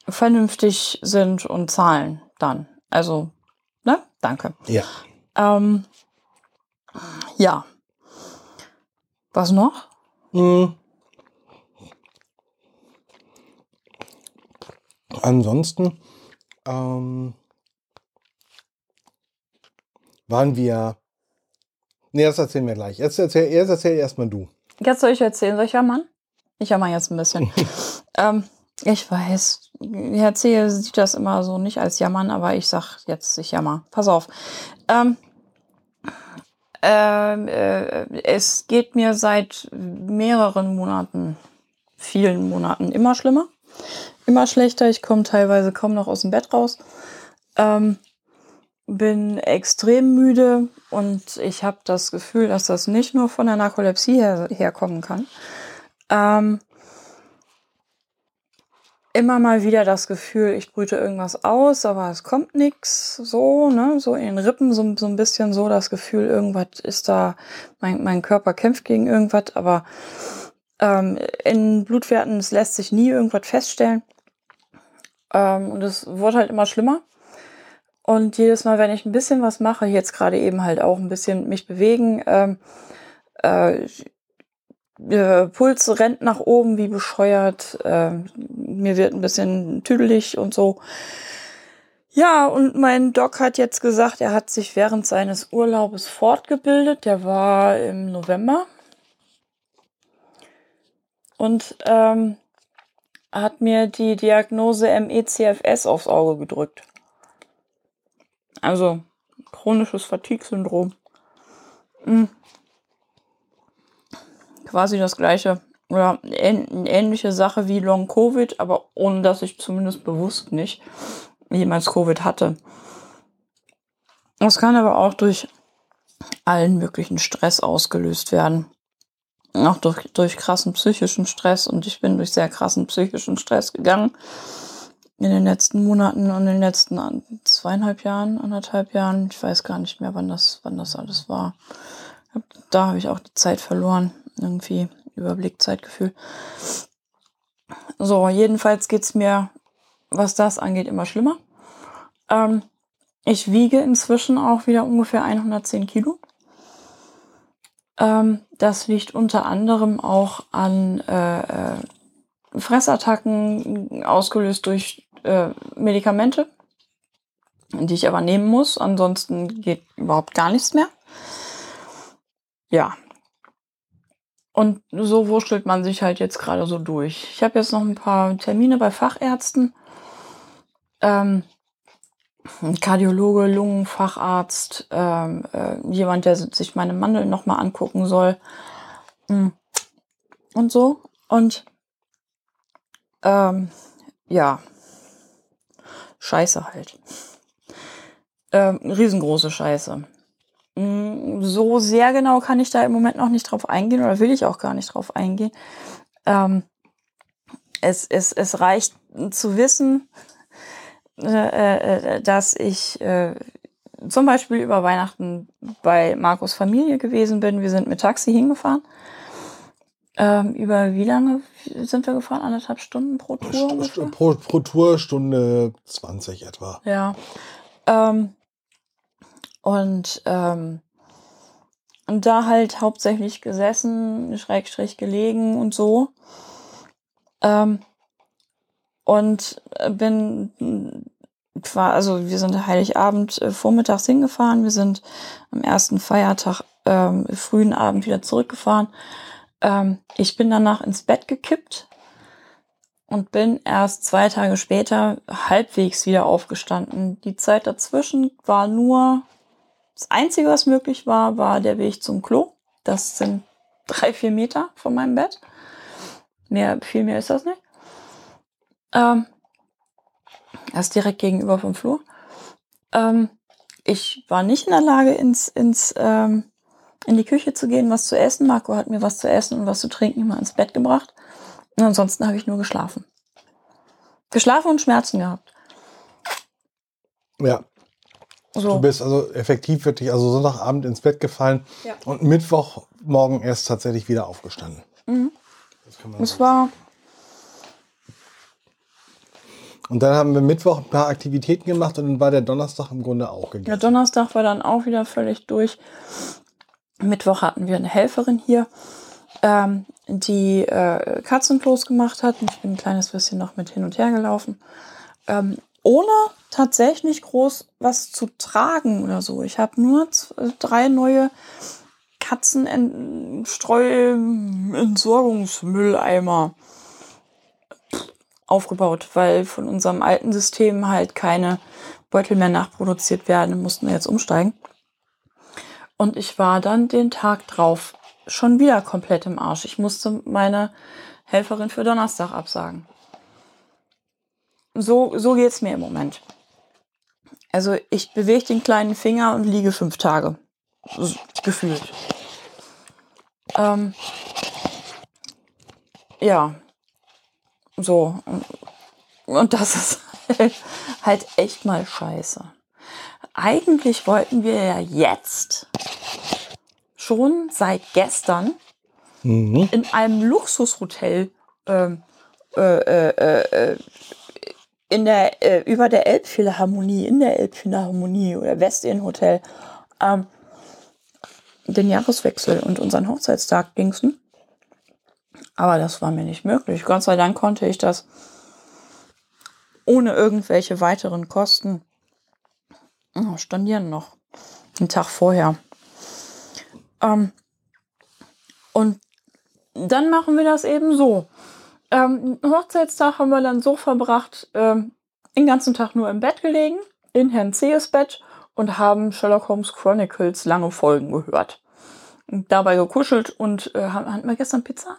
[SPEAKER 1] vernünftig sind und zahlen dann. Also, ne? Danke.
[SPEAKER 2] Ja.
[SPEAKER 1] Ähm, ja. Was noch?
[SPEAKER 2] Mhm. Ansonsten ähm, waren wir. Nee, das erzählen wir gleich. Jetzt erzähl, jetzt erzähl erstmal du.
[SPEAKER 1] Jetzt soll ich erzählen, soll ich jammern? Ich jammer jetzt ein bisschen. ähm, ich weiß, Herr C. sieht das immer so nicht als jammern, aber ich sag jetzt, ich jammer. Pass auf. Ähm, Ähm, äh, es geht mir seit mehreren Monaten, vielen Monaten immer schlimmer, immer schlechter. Ich komme teilweise kaum noch aus dem Bett raus. Ähm, bin extrem müde und ich habe das Gefühl, dass das nicht nur von der Narkolepsie her, herkommen kann. Ähm, immer mal wieder das Gefühl, ich brüte irgendwas aus, aber es kommt nichts. So, ne, so in den Rippen so, so ein bisschen so das Gefühl, irgendwas ist da, mein, mein Körper kämpft gegen irgendwas, aber ähm, in Blutwerten, es lässt sich nie irgendwas feststellen. Ähm, und es wird halt immer schlimmer. Und jedes Mal, wenn ich ein bisschen was mache, jetzt gerade eben halt auch ein bisschen mich bewegen, ähm, äh, äh, Puls rennt nach oben wie bescheuert, äh, mir wird ein bisschen tüdelig und so. Ja, und mein Doc hat jetzt gesagt, er hat sich während seines Urlaubes fortgebildet. Der war im November. Und ähm, hat mir die Diagnose MECFS aufs Auge gedrückt. Also chronisches Fatigue-Syndrom. Mhm. Quasi das gleiche oder eine ähnliche Sache wie Long Covid, aber ohne dass ich zumindest bewusst nicht jemals Covid hatte. Es kann aber auch durch allen möglichen Stress ausgelöst werden. Auch durch, durch krassen psychischen Stress und ich bin durch sehr krassen psychischen Stress gegangen in den letzten Monaten und in den letzten zweieinhalb Jahren, anderthalb Jahren. Ich weiß gar nicht mehr, wann das, wann das alles war. Da habe ich auch die Zeit verloren. Irgendwie Überblick, Zeitgefühl. So, jedenfalls geht's mir, was das angeht, immer schlimmer. Ähm, ich wiege inzwischen auch wieder ungefähr 110 Kilo. Ähm, das liegt unter anderem auch an äh, äh Fressattacken ausgelöst durch äh, Medikamente, die ich aber nehmen muss. Ansonsten geht überhaupt gar nichts mehr. Ja. Und so wurschtelt man sich halt jetzt gerade so durch. Ich habe jetzt noch ein paar Termine bei Fachärzten. Ähm, Kardiologe, Lungenfacharzt, ähm, äh, jemand, der sich meine Mandeln nochmal angucken soll. Mm. Und so. Und ähm, ja, Scheiße halt. Ähm, riesengroße Scheiße. Mm, so sehr genau kann ich da im Moment noch nicht drauf eingehen oder will ich auch gar nicht drauf eingehen. Ähm, es, es, es reicht zu wissen, äh, äh, dass ich äh, zum Beispiel über Weihnachten bei Markus Familie gewesen bin. Wir sind mit Taxi hingefahren. Ähm, über wie lange sind wir gefahren? Anderthalb Stunden pro Tour?
[SPEAKER 2] Ungefähr? Pro, pro Tour Stunde 20 etwa.
[SPEAKER 1] Ja. Ähm, und, ähm, da halt hauptsächlich gesessen, Schrägstrich gelegen und so. Ähm, und bin also wir sind Heiligabend äh, vormittags hingefahren, wir sind am ersten Feiertag ähm, frühen Abend wieder zurückgefahren ähm, ich bin danach ins Bett gekippt und bin erst zwei Tage später halbwegs wieder aufgestanden. Die Zeit dazwischen war nur, das Einzige, was möglich war, war der Weg zum Klo. Das sind drei, vier Meter von meinem Bett. Mehr, viel mehr ist das nicht. Ähm, erst direkt gegenüber vom Flur. Ähm, ich war nicht in der Lage, ins, ins ähm, in die Küche zu gehen, was zu essen. Marco hat mir was zu essen und was zu trinken immer ins Bett gebracht. Und ansonsten habe ich nur geschlafen. Geschlafen und Schmerzen gehabt.
[SPEAKER 2] Ja. So. Du bist also effektiv wirklich, also Sonntagabend ins Bett gefallen ja. und Mittwochmorgen erst tatsächlich wieder aufgestanden.
[SPEAKER 1] Mhm. Das, war.
[SPEAKER 2] Und dann haben wir Mittwoch ein paar Aktivitäten gemacht und dann war der Donnerstag im Grunde auch gegessen.
[SPEAKER 1] Der Donnerstag war dann auch wieder völlig durch. Mittwoch hatten wir eine Helferin hier, ähm, die äh, Katzenklos gemacht hat. Ich bin ein kleines bisschen noch mit hin und her gelaufen. Ähm, ohne tatsächlich groß was zu tragen oder so. Ich habe nur drei neue Katzenstreu-Entsorgungsmülleimer aufgebaut, weil von unserem alten System halt keine Beutel mehr nachproduziert werden. Mussten wir jetzt umsteigen. Und ich war dann den Tag drauf schon wieder komplett im Arsch. Ich musste meine Helferin für Donnerstag absagen. So, so geht's mir im Moment. Also ich bewege den kleinen Finger und liege fünf Tage. Gefühlt. Ähm, ja. So. Und das ist halt echt mal scheiße. Eigentlich wollten wir ja jetzt schon seit gestern
[SPEAKER 2] Mhm.
[SPEAKER 1] in einem Luxushotel ähm, äh, äh, äh, in der, äh, über der Elbphilharmonie, in der Elbphilharmonie oder Westin Hotel ähm, den Jahreswechsel und unseren Hochzeitstag dingsen. Aber das war mir nicht möglich. Gott sei Dank konnte ich das ohne irgendwelche weiteren Kosten oh, stornieren noch. einen Tag vorher. Ähm, und dann machen wir das eben so. Ähm, Hochzeitstag haben wir dann so verbracht, ähm, den ganzen Tag nur im Bett gelegen, in Herrn Cees Bett und haben Sherlock Holmes Chronicles lange Folgen gehört. Und dabei gekuschelt und äh, hatten wir gestern Pizza?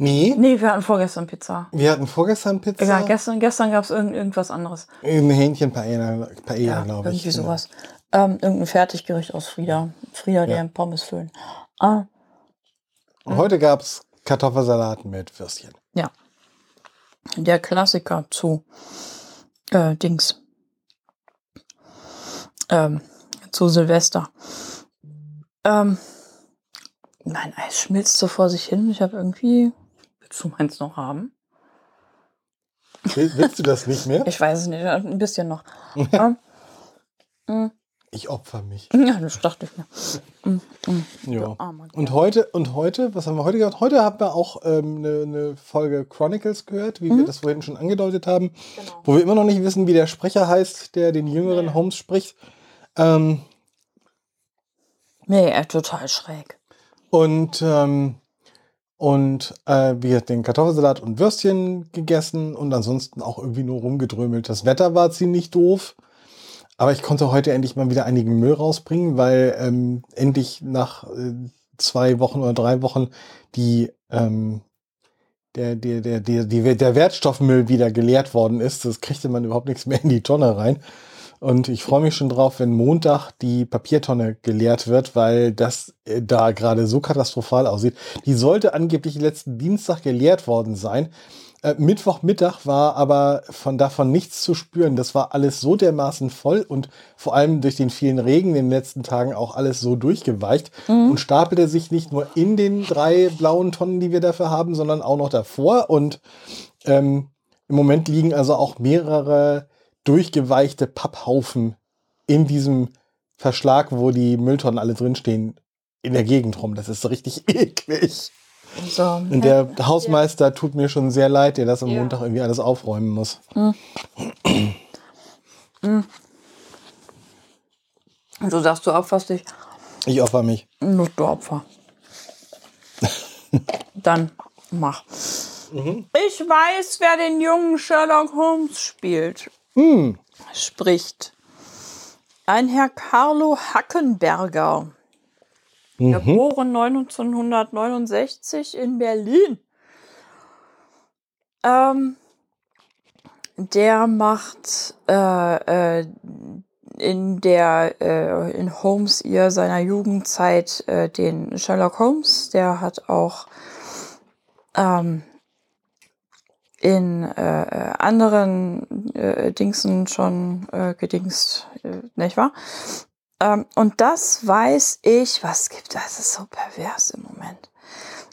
[SPEAKER 2] Nee,
[SPEAKER 1] Nee, wir hatten vorgestern Pizza.
[SPEAKER 2] wir hatten vorgestern Pizza.
[SPEAKER 1] Egal, gestern, gestern gab es irgend, irgendwas anderes.
[SPEAKER 2] Ein Hähnchen Paella, Paella
[SPEAKER 1] Ja,
[SPEAKER 2] glaube ich.
[SPEAKER 1] irgendwie sowas. Ähm, irgendein Fertiggericht aus Frieda. Frieda, der
[SPEAKER 2] Ja.
[SPEAKER 1] in Pommes füllen. Ah,
[SPEAKER 2] Und heute gab es Kartoffelsalat mit Würstchen.
[SPEAKER 1] ja. Der Klassiker zu äh, Dings. Ähm, zu Silvester. Ähm, mein Eis schmilzt so vor sich hin. Ich habe irgendwie. Willst du meins noch haben?
[SPEAKER 2] Will, willst du das nicht mehr?
[SPEAKER 1] Ich weiß es nicht. Ein bisschen noch. ähm, mm,
[SPEAKER 2] Ich opfer mich.
[SPEAKER 1] ja, das dachte ich mir. Mm, mm,
[SPEAKER 2] Ja.
[SPEAKER 1] armer
[SPEAKER 2] Und heute, und heute, was haben wir heute gehabt? Heute haben wir auch ähm, eine, eine Folge Chronicles gehört, wie wir das vorhin schon angedeutet haben,
[SPEAKER 1] Genau.
[SPEAKER 2] wo wir immer noch nicht wissen, wie der Sprecher heißt, der den jüngeren
[SPEAKER 1] Nee.
[SPEAKER 2] Holmes spricht. Ähm,
[SPEAKER 1] Nee, total schräg.
[SPEAKER 2] und ähm, und äh, wir den Kartoffelsalat und Würstchen gegessen und ansonsten auch irgendwie nur rumgedrömelt. Das Wetter war ziemlich doof. Aber ich konnte heute endlich mal wieder einigen Müll rausbringen, weil ähm, endlich nach äh, zwei Wochen oder drei Wochen die, ähm, der, der, der, der, der Wertstoffmüll wieder geleert worden ist. Das kriegte man überhaupt nichts mehr in die Tonne rein. Und ich freue mich schon drauf, wenn Montag die Papiertonne geleert wird, weil das äh, da gerade so katastrophal aussieht. Die sollte angeblich letzten Dienstag geleert worden sein. Äh, Mittwochmittag war aber von davon nichts zu spüren. Das war alles so dermaßen voll und vor allem durch den vielen Regen in den letzten Tagen auch alles so durchgeweicht und stapelte sich nicht nur in den drei blauen Tonnen, die wir dafür haben, sondern auch noch davor. Und ähm, im Moment liegen also auch mehrere durchgeweichte Papphaufen in diesem Verschlag, wo die Mülltonnen alle drinstehen, in der Gegend rum. Das ist so richtig eklig.
[SPEAKER 1] So,
[SPEAKER 2] Und der Hausmeister tut mir schon sehr leid, der das am
[SPEAKER 1] Ja.
[SPEAKER 2] Montag irgendwie alles aufräumen muss.
[SPEAKER 1] du sagst, du opferst dich.
[SPEAKER 2] Ich opfer mich.
[SPEAKER 1] Nur du Opfer. Dann mach. Ich weiß, wer den jungen Sherlock Holmes spielt.
[SPEAKER 2] Hm.
[SPEAKER 1] Spricht. Ein Herr Carlo Hackenberger. Geboren 1969 in Berlin. Ähm, der macht äh, äh, in der äh, in Holmes ihr seiner Jugendzeit äh, den Sherlock Holmes. Der hat auch ähm, in äh, äh, anderen äh, Dingsen schon äh, gedingst, äh, nicht wahr? Ähm, und das weiß ich, was gibt das? ist so pervers im Moment.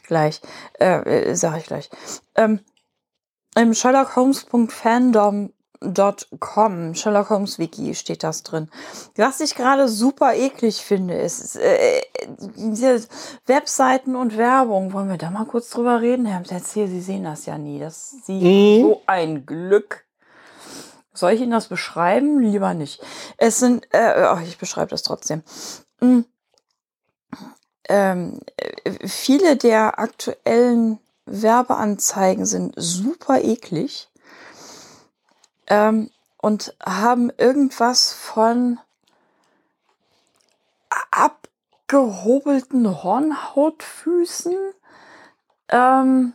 [SPEAKER 1] Gleich, äh, äh, sag ich gleich. Ähm, Im SherlockHolmes.fandom.com, Sherlock Holmes Wiki steht das drin. Was ich gerade super eklig finde, ist äh, diese Webseiten und Werbung. Wollen wir da mal kurz drüber reden? Herr Erzähl, Sie sehen das ja nie. Das ist Sie so ein Glück. Soll ich Ihnen das beschreiben? Lieber nicht. Es sind, äh, oh, ich beschreibe das trotzdem. Mm. Ähm, äh, viele der aktuellen Werbeanzeigen sind super eklig ähm, und haben irgendwas von gehobelten Hornhautfüßen. Ähm,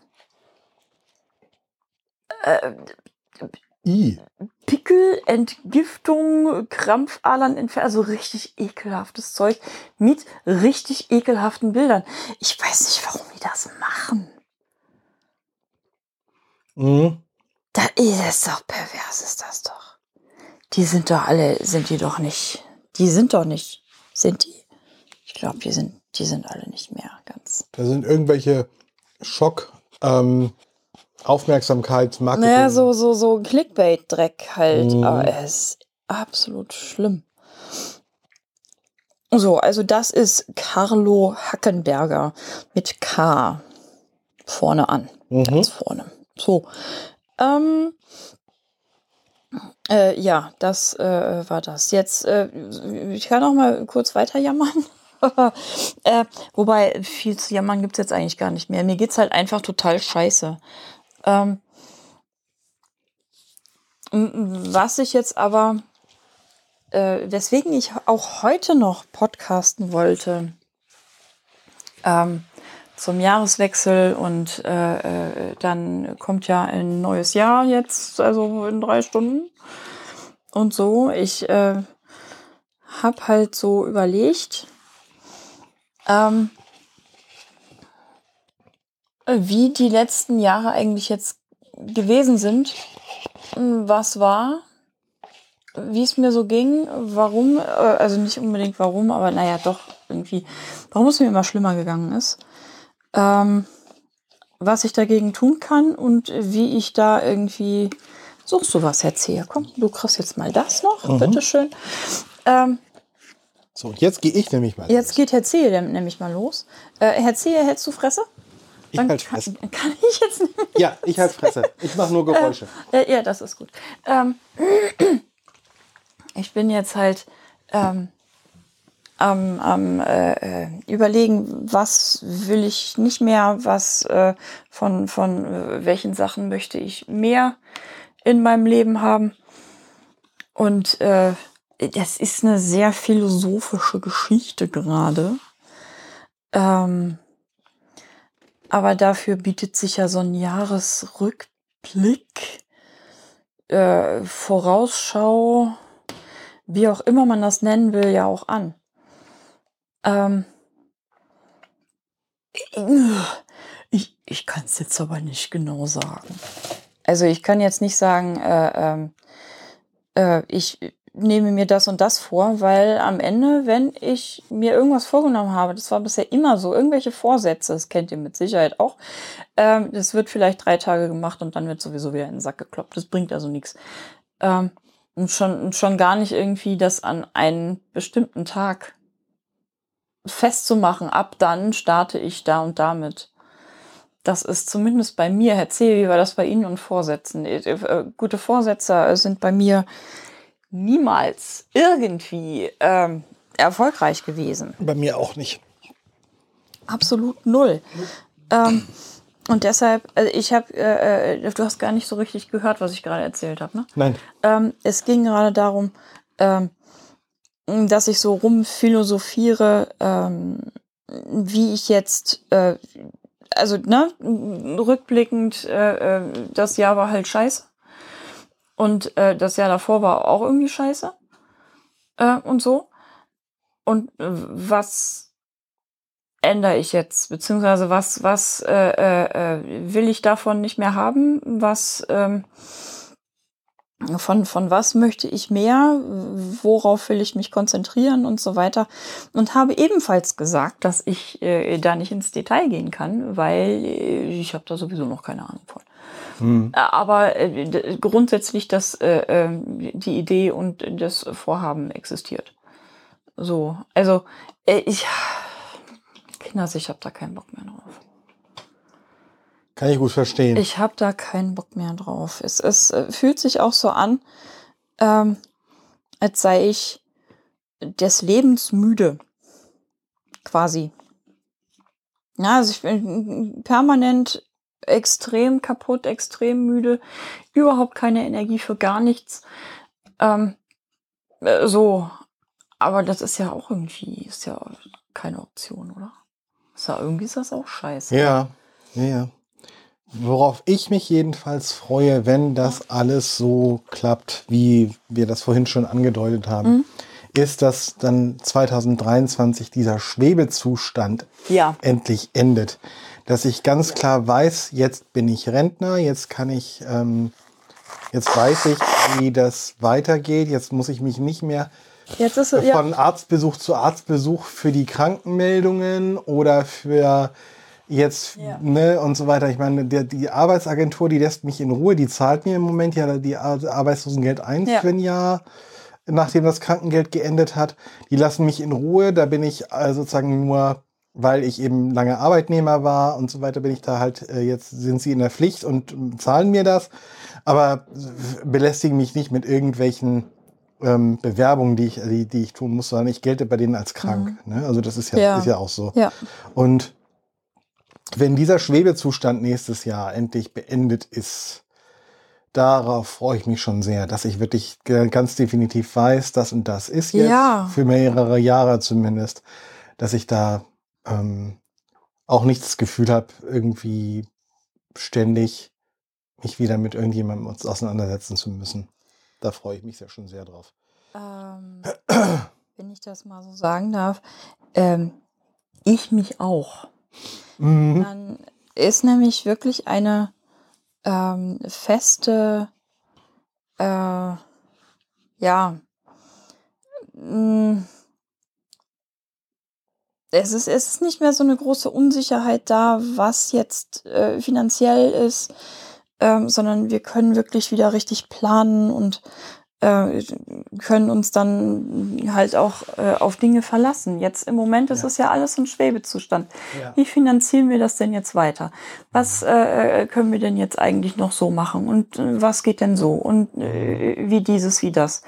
[SPEAKER 1] äh,
[SPEAKER 2] I.
[SPEAKER 1] Pickel, Entgiftung, Krampfadern entfernen, also richtig ekelhaftes Zeug mit richtig ekelhaften Bildern. Ich weiß nicht, warum die das machen.
[SPEAKER 2] Mhm.
[SPEAKER 1] Da ist es doch pervers, ist das doch. Die sind doch alle, sind die doch nicht. Die sind doch nicht. Sind die? Ich glaube, die sind, die sind alle nicht mehr ganz.
[SPEAKER 2] Da sind irgendwelche Schock, ähm, Aufmerksamkeitsmarketing.
[SPEAKER 1] Naja, so, so, so Clickbait-Dreck halt.
[SPEAKER 2] Mhm.
[SPEAKER 1] Aber es ist absolut schlimm. So, also das ist Carlo Hackenberger mit K vorne an.
[SPEAKER 2] Mhm.
[SPEAKER 1] Ganz vorne. So. Ähm, äh, ja, das äh, war das. Jetzt, äh, ich kann auch mal kurz weiter jammern. äh, wobei, viel zu jammern gibt's jetzt eigentlich gar nicht mehr. Mir geht's halt einfach total scheiße. Ähm, was ich jetzt aber, äh, weswegen ich auch heute noch podcasten wollte, ähm, zum Jahreswechsel und äh, äh, dann kommt ja ein neues Jahr jetzt, also in drei Stunden und so. Ich äh, habe halt so überlegt, ähm, wie die letzten Jahre eigentlich jetzt gewesen sind, was war, wie es mir so ging, warum, äh, also nicht unbedingt warum, aber naja, doch irgendwie, warum es mir immer schlimmer gegangen ist, ähm, was ich dagegen tun kann und wie ich da irgendwie, suchst du was, Herr Zeher? Komm, du kriegst jetzt mal das noch,
[SPEAKER 2] Mhm.
[SPEAKER 1] bitteschön. Ähm,
[SPEAKER 2] So, und jetzt gehe ich nämlich mal.
[SPEAKER 1] jetzt
[SPEAKER 2] los.
[SPEAKER 1] geht Herr Zehe nämlich mal los. Äh, Herr Zehe, hältst du Fresse?
[SPEAKER 2] ich
[SPEAKER 1] Dann
[SPEAKER 2] halt
[SPEAKER 1] kann,
[SPEAKER 2] Fresse.
[SPEAKER 1] kann ich jetzt nicht.
[SPEAKER 2] Ja, ich halt Fresse. Ich mache nur Geräusche.
[SPEAKER 1] Äh, ja, das ist gut. Ähm, ich bin jetzt halt ähm, am, am äh, äh, überlegen, was will ich nicht mehr, was äh, von, von äh, welchen Sachen möchte ich mehr in meinem Leben haben. Und äh, das ist eine sehr philosophische Geschichte gerade. Ähm, aber dafür bietet sich ja so ein Jahresrückblick, äh, Vorausschau, wie auch immer man das nennen will, ja auch an. Ähm, ich ich kann es jetzt aber nicht genau sagen. Also ich kann jetzt nicht sagen, äh, ähm, äh, ich nehme mir das und das vor, weil am Ende, wenn ich mir irgendwas vorgenommen habe, das war bisher immer so, irgendwelche Vorsätze, das kennt ihr mit Sicherheit auch, ähm, das wird vielleicht drei Tage gemacht und dann wird sowieso wieder in den Sack gekloppt. Das bringt also nichts. Ähm, und schon, schon gar nicht irgendwie das an einen bestimmten Tag festzumachen. Ab dann starte ich da und damit. Das ist zumindest bei mir, Herr Zeh, wie war das bei Ihnen und Vorsätzen? Äh, äh, Gute Vorsätze sind bei mir niemals irgendwie ähm, erfolgreich gewesen.
[SPEAKER 2] Bei mir auch nicht.
[SPEAKER 1] Absolut null. Ähm, und deshalb, also ich habe, äh, äh, du hast gar nicht so richtig gehört, was ich gerade erzählt habe, ne?
[SPEAKER 2] Nein.
[SPEAKER 1] Ähm, es ging gerade darum, ähm, dass ich so rumphilosophiere, ähm, wie ich jetzt, äh, also ne, rückblickend, äh, äh, das Jahr war halt scheiße. Und äh, das Jahr davor war auch irgendwie scheiße. Äh, und so. Und äh, was ändere ich jetzt? Beziehungsweise was, was äh, äh, äh, will ich davon nicht mehr haben? Was ähm, von, von was möchte ich mehr? Worauf will ich mich konzentrieren und so weiter? Und habe ebenfalls gesagt, dass ich äh, da nicht ins Detail gehen kann, weil äh, ich habe da sowieso noch keine Ahnung von.
[SPEAKER 2] Hm.
[SPEAKER 1] Aber äh, grundsätzlich, dass äh, äh, die Idee und das Vorhaben existiert. So, also äh, ich, Kinders, ich habe da keinen Bock mehr drauf.
[SPEAKER 2] Kann ich gut verstehen.
[SPEAKER 1] Ich habe da keinen Bock mehr drauf. Es, es äh, fühlt sich auch so an, ähm, als sei ich des Lebens müde. Quasi. Ja, also ich bin permanent extrem kaputt, extrem müde, überhaupt keine Energie für gar nichts. Ähm, äh, so, aber das ist ja auch irgendwie, ist ja keine Option, oder? Ist ja, irgendwie ist das auch scheiße.
[SPEAKER 2] Ja, ja, ja. Worauf ich mich jedenfalls freue, wenn das alles so klappt, wie wir das vorhin schon angedeutet haben, mhm. ist, dass dann 2023 dieser Schwebezustand
[SPEAKER 1] ja.
[SPEAKER 2] endlich endet. Dass ich ganz klar weiß, jetzt bin ich Rentner, jetzt kann ich, ähm, jetzt weiß ich, wie das weitergeht, jetzt muss ich mich nicht mehr
[SPEAKER 1] Jetzt ist,
[SPEAKER 2] von ja. Arztbesuch zu Arztbesuch für die Krankenmeldungen oder für jetzt, ja. ne, und so weiter. Ich meine, der, die Arbeitsagentur, die lässt mich in Ruhe, die zahlt mir im Moment ja die Arbeitslosengeld 1 ja. für ein Jahr, nachdem das Krankengeld geendet hat. Die lassen mich in Ruhe, da bin ich äh, sozusagen nur, weil ich eben lange Arbeitnehmer war und so weiter, bin ich da halt, äh, jetzt sind sie in der Pflicht und zahlen mir das, aber belästigen mich nicht mit irgendwelchen ähm, Bewerbungen, die ich, die, die ich tun muss, sondern ich gelte bei denen als krank. Mhm. Ne? Also das ist ja, ja. ist ja auch so.
[SPEAKER 1] Ja.
[SPEAKER 2] Und wenn dieser Schwebezustand nächstes Jahr endlich beendet ist, darauf freue ich mich schon sehr, dass ich wirklich ganz definitiv weiß, das und das ist jetzt ja. für mehrere Jahre zumindest, dass ich da ähm, auch nicht das Gefühl habe, irgendwie ständig mich wieder mit irgendjemandem auseinandersetzen zu müssen. Da freue ich mich ja schon sehr drauf.
[SPEAKER 1] Ähm, wenn ich das mal so sagen darf, ähm, ich mich auch. Mhm. Dann ist nämlich wirklich eine ähm, feste, äh, ja, mm, es ist, es ist nicht mehr so eine große Unsicherheit da, was jetzt äh, finanziell ist, ähm, sondern wir können wirklich wieder richtig planen und äh, können uns dann halt auch äh, auf Dinge verlassen. Jetzt im Moment ist ja. es ja alles ein Schwebezustand. Ja. Wie finanzieren wir das denn jetzt weiter? Was äh, äh können wir denn jetzt eigentlich noch so machen? Und äh, was geht denn so? Und wie dieses, wie das?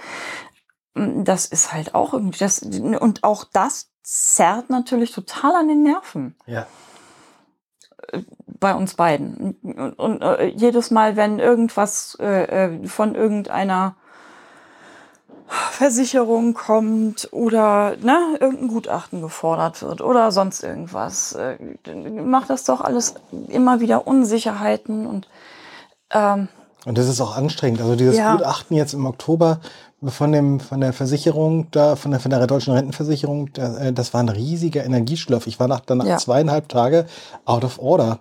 [SPEAKER 1] Hm, das ist halt auch irgendwie das, und auch das zerrt natürlich total an den Nerven.
[SPEAKER 2] Ja
[SPEAKER 1] bei uns beiden. Und, und äh, jedes Mal, wenn irgendwas äh, von irgendeiner Versicherung kommt oder ne, irgendein Gutachten gefordert wird oder sonst irgendwas. Äh, macht das doch alles immer wieder Unsicherheiten und ähm,
[SPEAKER 2] und das ist auch anstrengend. Also dieses ja. Gutachten jetzt im Oktober von dem von der Versicherung da von der von der deutschen Rentenversicherung, äh, das war ein riesiger Energieschlaf. Ich war nach danach ja. zweieinhalb Tage out of order.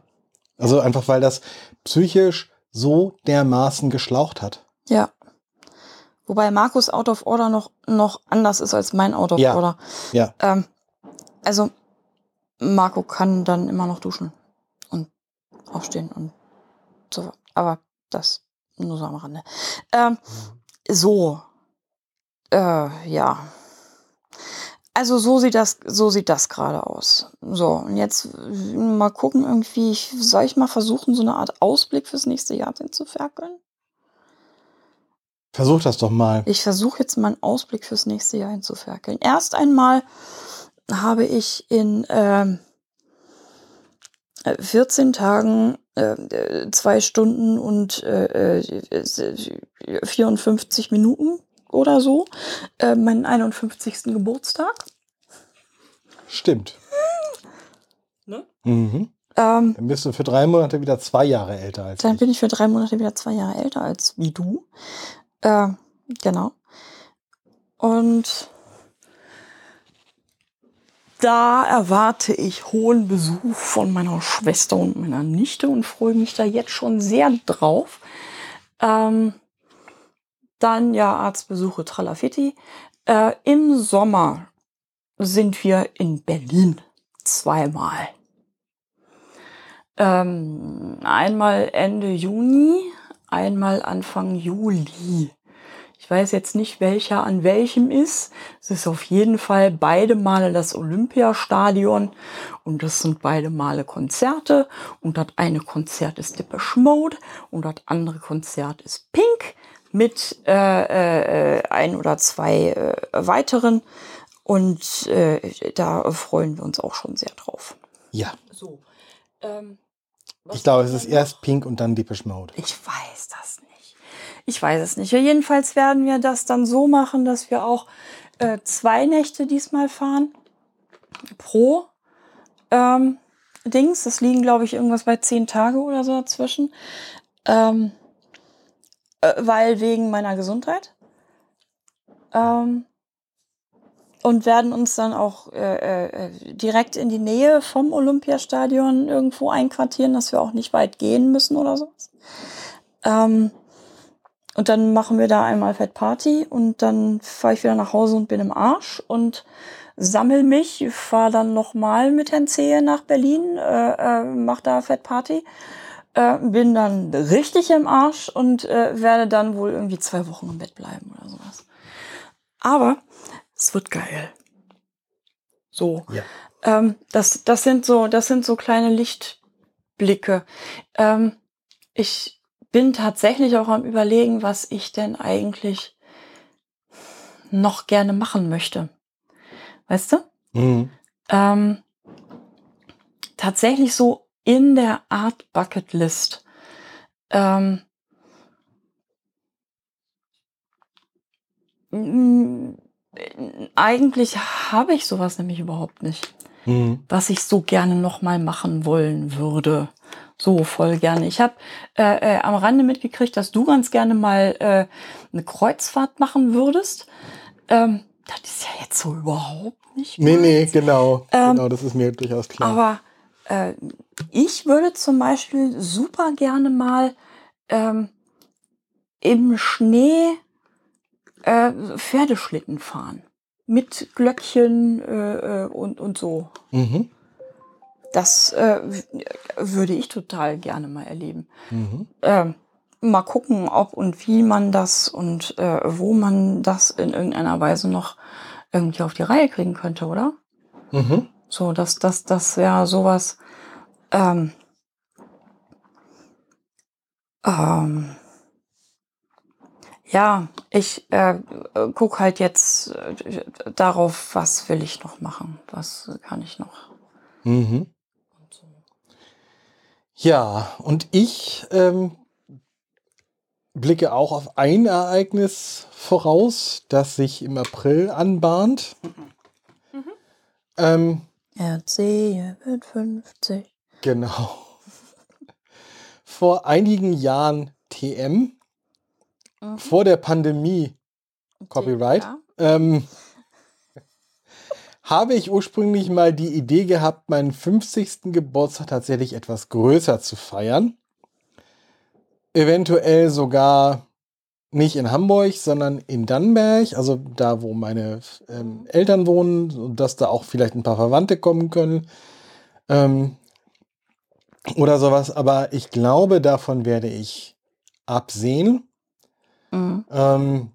[SPEAKER 2] Also einfach weil das psychisch so dermaßen geschlaucht hat.
[SPEAKER 1] Ja. Wobei Markus Out of Order noch, noch anders ist als mein Out of
[SPEAKER 2] ja.
[SPEAKER 1] Order.
[SPEAKER 2] Ja.
[SPEAKER 1] Ähm, also, Marco kann dann immer noch duschen und aufstehen und so. Aber das nur so am Rande. Ähm, so. Äh, ja. Also so sieht das, so sieht das gerade aus. So, und jetzt mal gucken, irgendwie, soll ich mal versuchen, so eine Art Ausblick fürs nächste Jahr zu ferkeln?
[SPEAKER 2] Versuch das doch mal.
[SPEAKER 1] Ich versuche jetzt mal einen Ausblick fürs nächste Jahr hinzuferkeln. Erst einmal habe ich in ähm, 14 Tagen äh, zwei Stunden und äh, 54 äh, Minuten oder so äh, meinen 51. Geburtstag.
[SPEAKER 2] Stimmt.
[SPEAKER 1] Ne?
[SPEAKER 2] Mhm. Ähm, dann bist du für drei Monate wieder zwei Jahre älter als
[SPEAKER 1] Dann
[SPEAKER 2] ich.
[SPEAKER 1] bin ich für drei Monate wieder zwei Jahre älter als wie du. Äh, genau. Und da erwarte ich hohen Besuch von meiner Schwester und meiner Nichte und freue mich da jetzt schon sehr drauf. Ähm, dann ja Arztbesuche Tralafitti. Äh, Im Sommer sind wir in Berlin zweimal. Ähm, einmal Ende Juni, einmal Anfang Juli. Ich weiß jetzt nicht, welcher an welchem ist. Es ist auf jeden Fall beide Male das Olympiastadion und das sind beide Male Konzerte und das eine Konzert ist Depeche Mode und das andere Konzert ist Pink mit äh, äh, ein oder zwei äh, weiteren und äh, da freuen wir uns auch schon sehr drauf.
[SPEAKER 2] Ja.
[SPEAKER 1] So. Ähm,
[SPEAKER 2] ich glaube, es ist erst Pink und dann Deepish Mode.
[SPEAKER 1] Ich weiß das nicht. Ich weiß es nicht. Jedenfalls werden wir das dann so machen, dass wir auch äh, zwei Nächte diesmal fahren. pro ähm, Dings. Das liegen, glaube ich, irgendwas bei zehn Tage oder so dazwischen. Ähm, äh, weil wegen meiner Gesundheit. Ähm, und werden uns dann auch äh, äh, direkt in die Nähe vom Olympiastadion irgendwo einquartieren, dass wir auch nicht weit gehen müssen oder sowas. Ähm, und dann machen wir da einmal Fett Party und dann fahre ich wieder nach Hause und bin im Arsch und sammel mich, fahre dann nochmal mit Herrn Zehe nach Berlin, äh, äh, mach da Fett Party, äh, bin dann richtig im Arsch und äh, werde dann wohl irgendwie zwei Wochen im Bett bleiben oder sowas. Aber es wird geil. So.
[SPEAKER 2] Ja.
[SPEAKER 1] Ähm, das, das sind so, das sind so kleine Lichtblicke. Ähm, ich bin tatsächlich auch am überlegen, was ich denn eigentlich noch gerne machen möchte. Weißt du?
[SPEAKER 2] Mhm.
[SPEAKER 1] Ähm, tatsächlich so in der Art Bucketlist. Ähm, m- eigentlich habe ich sowas nämlich überhaupt nicht,
[SPEAKER 2] Mhm.
[SPEAKER 1] was ich so gerne noch mal machen wollen würde. So voll gerne. Ich habe äh, äh, am Rande mitgekriegt, dass du ganz gerne mal äh, eine Kreuzfahrt machen würdest. Ähm, das ist ja jetzt so überhaupt nicht.
[SPEAKER 2] Nee, nee,
[SPEAKER 1] meins.
[SPEAKER 2] genau.
[SPEAKER 1] Ähm,
[SPEAKER 2] genau, das ist mir durchaus klar.
[SPEAKER 1] Aber äh, ich würde zum Beispiel super gerne mal ähm, im Schnee äh, Pferdeschlitten fahren. Mit Glöckchen äh, äh, und, und so.
[SPEAKER 2] mhm.
[SPEAKER 1] Das äh, würde ich total gerne mal erleben.
[SPEAKER 2] Mhm.
[SPEAKER 1] Ähm, mal gucken, ob und wie man das und äh, wo man das in irgendeiner Weise noch irgendwie auf die Reihe kriegen könnte, oder?
[SPEAKER 2] Mhm.
[SPEAKER 1] So, dass das, das wäre sowas. Ähm, ähm, ja, ich äh, gucke halt jetzt äh, darauf, was will ich noch machen, was kann ich noch.
[SPEAKER 2] Mhm. Ja, und ich ähm, blicke auch auf ein Ereignis voraus, das sich im April anbahnt. Ähm,
[SPEAKER 1] Erzähle wird 50.
[SPEAKER 2] genau. Vor einigen Jahren TM,
[SPEAKER 1] Mhm.
[SPEAKER 2] vor der Pandemie, Copyright.
[SPEAKER 1] Ja.
[SPEAKER 2] ähm, habe ich ursprünglich mal die Idee gehabt, meinen 50. Geburtstag tatsächlich etwas größer zu feiern. Eventuell sogar nicht in Hamburg, sondern in Dannenberg, also da, wo meine ähm, Eltern wohnen, und dass da auch vielleicht ein paar Verwandte kommen können. Ähm, oder sowas. Aber ich glaube, davon werde ich absehen.
[SPEAKER 1] Mhm.
[SPEAKER 2] Ähm,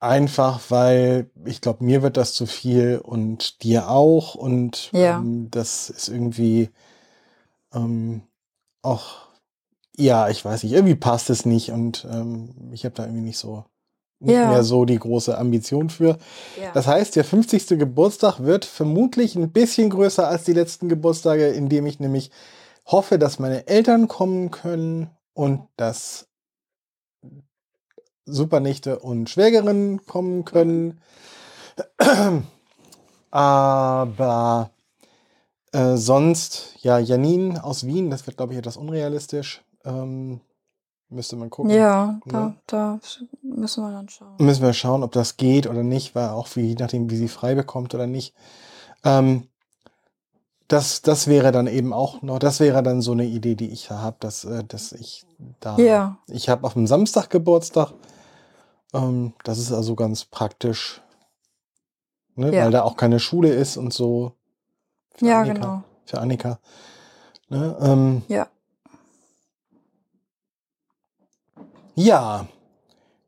[SPEAKER 2] einfach weil ich glaube, mir wird das zu viel und dir auch. Und
[SPEAKER 1] Ja.
[SPEAKER 2] ähm, das ist irgendwie ähm, auch, ja, ich weiß nicht, irgendwie passt es nicht und ähm, ich habe da irgendwie nicht so nicht
[SPEAKER 1] Ja.
[SPEAKER 2] mehr so die große Ambition für.
[SPEAKER 1] Ja.
[SPEAKER 2] Das heißt, der 50. Geburtstag wird vermutlich ein bisschen größer als die letzten Geburtstage, indem ich nämlich hoffe, dass meine Eltern kommen können und dass Supernichte und Schwägerinnen kommen können. Aber äh, sonst, ja, Janine aus Wien, das wird, glaube ich, etwas unrealistisch. Ähm, müsste man gucken.
[SPEAKER 1] ja, da,
[SPEAKER 2] Ja.
[SPEAKER 1] da müssen wir dann schauen.
[SPEAKER 2] Müssen wir schauen, ob das geht oder nicht, weil auch wie, je nachdem, wie sie frei bekommt oder nicht. Ähm, das, das wäre dann eben auch noch, das wäre dann so eine Idee, die ich habe, dass, äh, dass ich da,
[SPEAKER 1] Ja.
[SPEAKER 2] ich habe auf dem Samstag Geburtstag. Ähm, das ist also ganz praktisch, ne,
[SPEAKER 1] Ja.
[SPEAKER 2] weil da auch keine Schule ist und so. Für
[SPEAKER 1] Ja,
[SPEAKER 2] Annika,
[SPEAKER 1] genau.
[SPEAKER 2] Für Annika. Ne, ähm,
[SPEAKER 1] Ja.
[SPEAKER 2] Ja,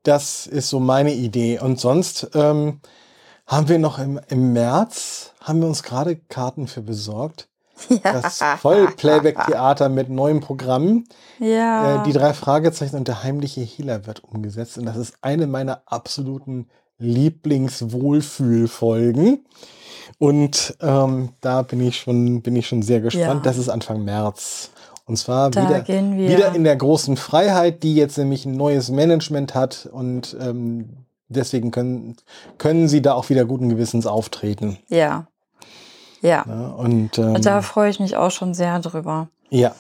[SPEAKER 2] das ist so meine Idee. Und sonst ähm, haben wir noch im, im März, haben wir uns gerade Karten für besorgt. Das Vollplayback-Theater mit neuem Programm.
[SPEAKER 1] Ja.
[SPEAKER 2] Äh, die drei Fragezeichen und der heimliche Healer wird umgesetzt. Und das ist eine meiner absoluten Lieblingswohlfühlfolgen. Und ähm, da bin ich schon, bin ich schon sehr gespannt.
[SPEAKER 1] Ja.
[SPEAKER 2] Das ist Anfang März. Und zwar
[SPEAKER 1] Da
[SPEAKER 2] wieder, wieder in der großen Freiheit, die jetzt nämlich ein neues Management hat. Und ähm, deswegen können, können sie da auch wieder guten Gewissens auftreten.
[SPEAKER 1] ja. Ja.
[SPEAKER 2] Ja, und ähm,
[SPEAKER 1] Da freue ich mich auch schon sehr drüber.
[SPEAKER 2] ja.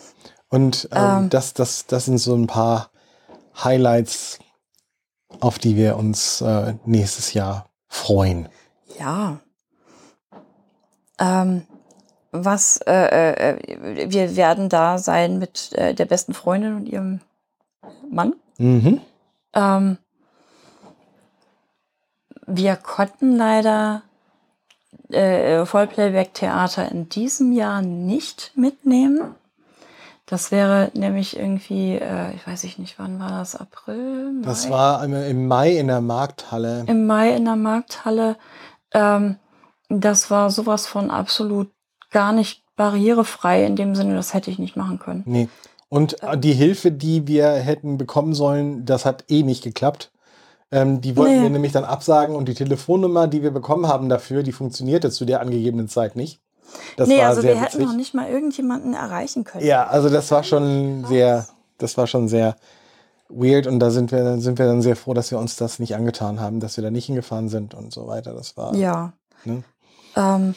[SPEAKER 2] Und ähm,
[SPEAKER 1] Ähm.
[SPEAKER 2] das, das, das sind so ein paar Highlights, auf die wir uns äh, nächstes Jahr freuen.
[SPEAKER 1] Ja. Ähm, was, äh, äh, wir werden da sein mit äh, der besten Freundin und ihrem Mann.
[SPEAKER 2] Mhm.
[SPEAKER 1] Ähm, wir konnten leider äh, Vollplayback-Theater in diesem Jahr nicht mitnehmen. Das wäre nämlich irgendwie, äh, ich weiß ich nicht, wann war das? April? Mai?
[SPEAKER 2] Das war im- im Mai in der Markthalle.
[SPEAKER 1] im Mai in der Markthalle. Ähm, das war sowas von absolut gar nicht barrierefrei in dem Sinne, das hätte ich nicht machen können.
[SPEAKER 2] Nee. Und
[SPEAKER 1] Ähm.
[SPEAKER 2] die Hilfe, die wir hätten bekommen sollen, das hat eh nicht geklappt. Ähm, die wollten
[SPEAKER 1] Nee.
[SPEAKER 2] wir nämlich dann absagen und die Telefonnummer, die wir bekommen haben dafür, die funktionierte zu der angegebenen Zeit nicht. Das
[SPEAKER 1] nee, also wir hätten
[SPEAKER 2] witzig.
[SPEAKER 1] noch nicht mal irgendjemanden erreichen können.
[SPEAKER 2] Ja, also das war schon sehr, das war schon sehr weird und da sind wir, dann sind wir dann sehr froh, dass wir uns das nicht angetan haben, dass wir da nicht hingefahren sind und so weiter. Das war.
[SPEAKER 1] Ja.
[SPEAKER 2] Ne?
[SPEAKER 1] Ähm,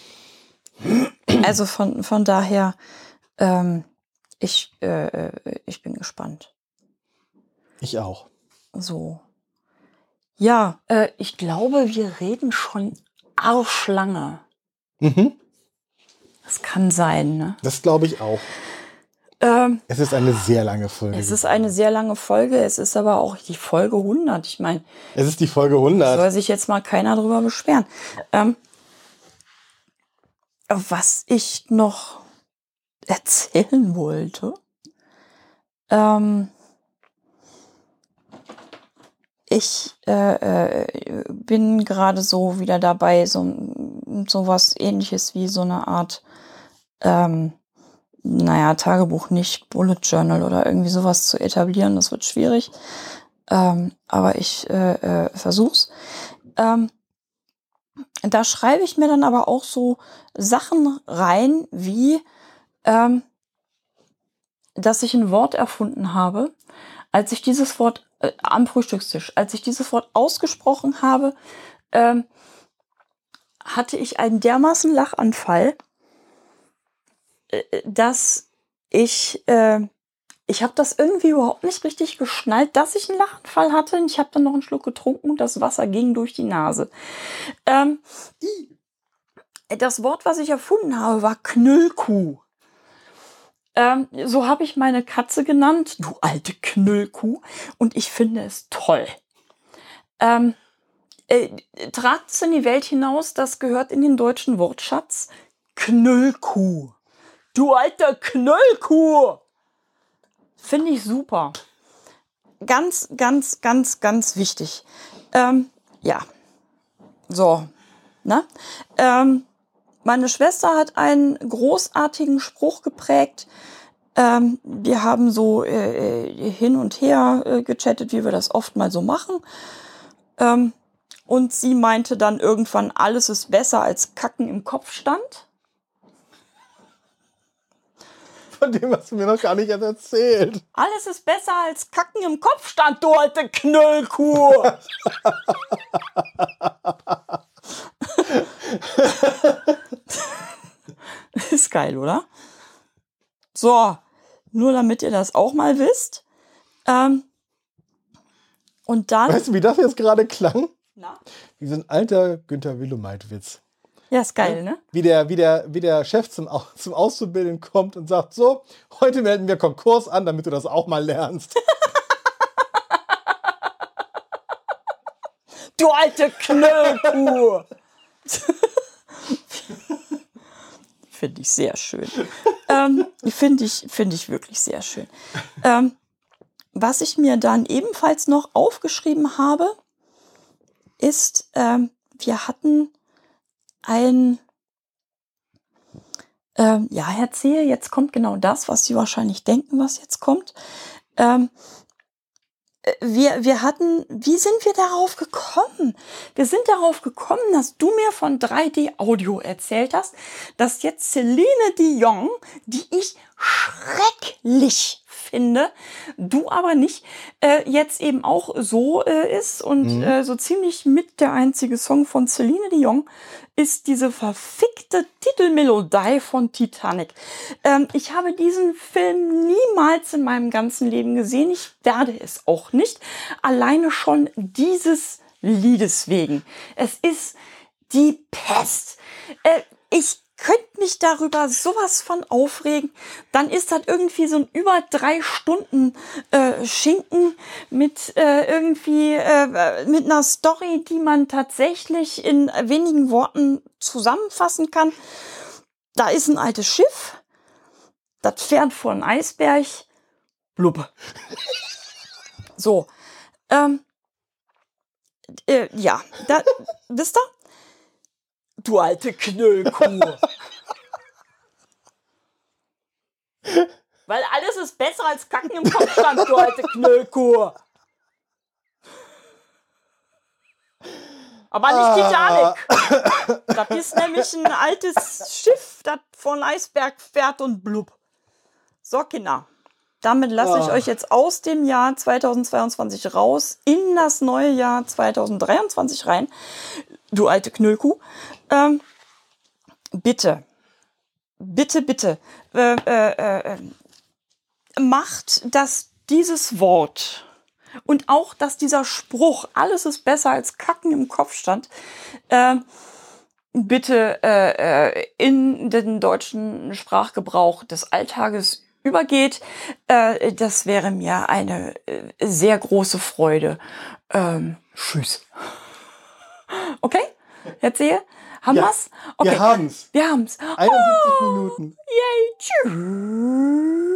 [SPEAKER 1] also von, von daher, ähm, ich, äh, äh, ich bin gespannt.
[SPEAKER 2] Ich auch.
[SPEAKER 1] So. Ja, äh, ich glaube, wir reden schon arschlange.
[SPEAKER 2] Mhm.
[SPEAKER 1] Das kann sein, ne?
[SPEAKER 2] Das glaube ich auch.
[SPEAKER 1] Ähm,
[SPEAKER 2] Es ist eine sehr lange Folge.
[SPEAKER 1] Es ist eine sehr lange Folge, es ist aber auch die Folge 100. Ich meine,
[SPEAKER 2] es ist die Folge 100.
[SPEAKER 1] soll sich jetzt mal keiner drüber beschweren. Ähm, was ich noch erzählen wollte, ähm, ich äh, äh, bin gerade so wieder dabei, so, so was ähnliches wie so eine Art, ähm, naja, Tagebuch nicht, Bullet Journal oder irgendwie sowas zu etablieren. Das wird schwierig. Ähm, aber ich äh, äh, versuch's. Ähm, da schreibe ich mir dann aber auch so Sachen rein, wie ähm, dass ich ein Wort erfunden habe, als ich dieses Wort äh, am Frühstückstisch, als ich dieses Wort ausgesprochen habe, ähm, hatte ich einen dermaßen Lachanfall, äh, dass ich, äh, ich habe das irgendwie überhaupt nicht richtig geschnallt, dass ich einen Lachanfall hatte. Und ich habe dann noch einen Schluck getrunken und das Wasser ging durch die Nase. Ähm, das Wort, was ich erfunden habe, war Knüllkuh. Ähm, so habe ich meine Katze genannt, du alte Knüllkuh. Und ich finde es toll. Ähm, äh, Tragt es in die Welt hinaus, das gehört in den deutschen Wortschatz. Knüllkuh. Du alter Knüllkuh. Finde ich super. Ganz, ganz, ganz, ganz wichtig. Ähm, ja. So. Ne? Ähm, meine Schwester hat einen großartigen Spruch geprägt. Ähm, wir haben so äh, hin und her äh, gechattet, wie wir das oft mal so machen. Ähm, und sie meinte dann irgendwann, alles ist besser als Kacken im Kopfstand.
[SPEAKER 2] Von dem hast du mir noch gar nicht erzählt.
[SPEAKER 1] Alles ist besser als Kacken im Kopfstand, du alte Knüllkuh. ist geil, oder? So, nur damit ihr das auch mal wisst. Ähm, und dann.
[SPEAKER 2] Weißt du, wie das jetzt gerade klang?
[SPEAKER 1] Na?
[SPEAKER 2] Wie so ein alter Günther Willumeit-Witz.
[SPEAKER 1] Ja, ist geil, ne?
[SPEAKER 2] Wie der, wie der, wie der Chef zum, zum Auszubildenden kommt und sagt, so, heute melden wir Konkurs an, damit du das auch mal lernst.
[SPEAKER 1] Du alte Knüllkuh! Finde ich sehr schön. ähm, Finde ich, finde ich wirklich sehr schön. Ähm, was ich mir dann ebenfalls noch aufgeschrieben habe, ist, ähm, wir hatten ein, ähm, ja, erzähle, jetzt kommt genau das, was Sie wahrscheinlich denken, was jetzt kommt. Ähm, äh, wir, wir hatten, wie sind wir darauf gekommen? Wir sind darauf gekommen, dass du mir von 3D Audio erzählt hast, dass jetzt Celine Dion, die ich schrecklich finde, du aber nicht, äh, jetzt eben auch so äh, ist und äh, so ziemlich mit der einzige Song von Celine Dion ist diese verfickte Titelmelodie von Titanic. Ähm, ich habe diesen Film niemals in meinem ganzen Leben gesehen. Ich werde es auch nicht. Alleine schon dieses Liedes wegen. Es ist die Pest. Äh, ich könnte mich darüber sowas von aufregen. Dann ist das irgendwie so ein über drei Stunden äh, Schinken mit äh, irgendwie äh, mit einer Story, die man tatsächlich in wenigen Worten zusammenfassen kann. Da ist ein altes Schiff, das fährt vor einen Eisberg, blub. So, ähm, äh, ja, da, wisst ihr? Du alte Knöllkuh. Weil alles ist besser als Kacken im Kopfstand, du alte Knöllkuh. Aber nicht Titanic. Das ist nämlich ein altes Schiff, das von Eisberg fährt und blub. So, Kinder. Damit lasse ich euch jetzt aus dem Jahr 2022 raus in das neue Jahr 2023 rein. Du alte Knüllkuh. Ähm, bitte, bitte, bitte, äh, äh, äh, macht, dass dieses Wort und auch, dass dieser Spruch, alles ist besser als Kacken im Kopfstand, äh, bitte äh, äh, in den deutschen Sprachgebrauch des Alltages übergeht. Äh, das wäre mir eine sehr große Freude. Ähm, tschüss. Okay? Jetzt sehe. Haben
[SPEAKER 2] Ja,
[SPEAKER 1] wir's? Okay.
[SPEAKER 2] Wir haben's.
[SPEAKER 1] Wir haben's.
[SPEAKER 2] 71 Minuten.
[SPEAKER 1] Yay. Tschüss.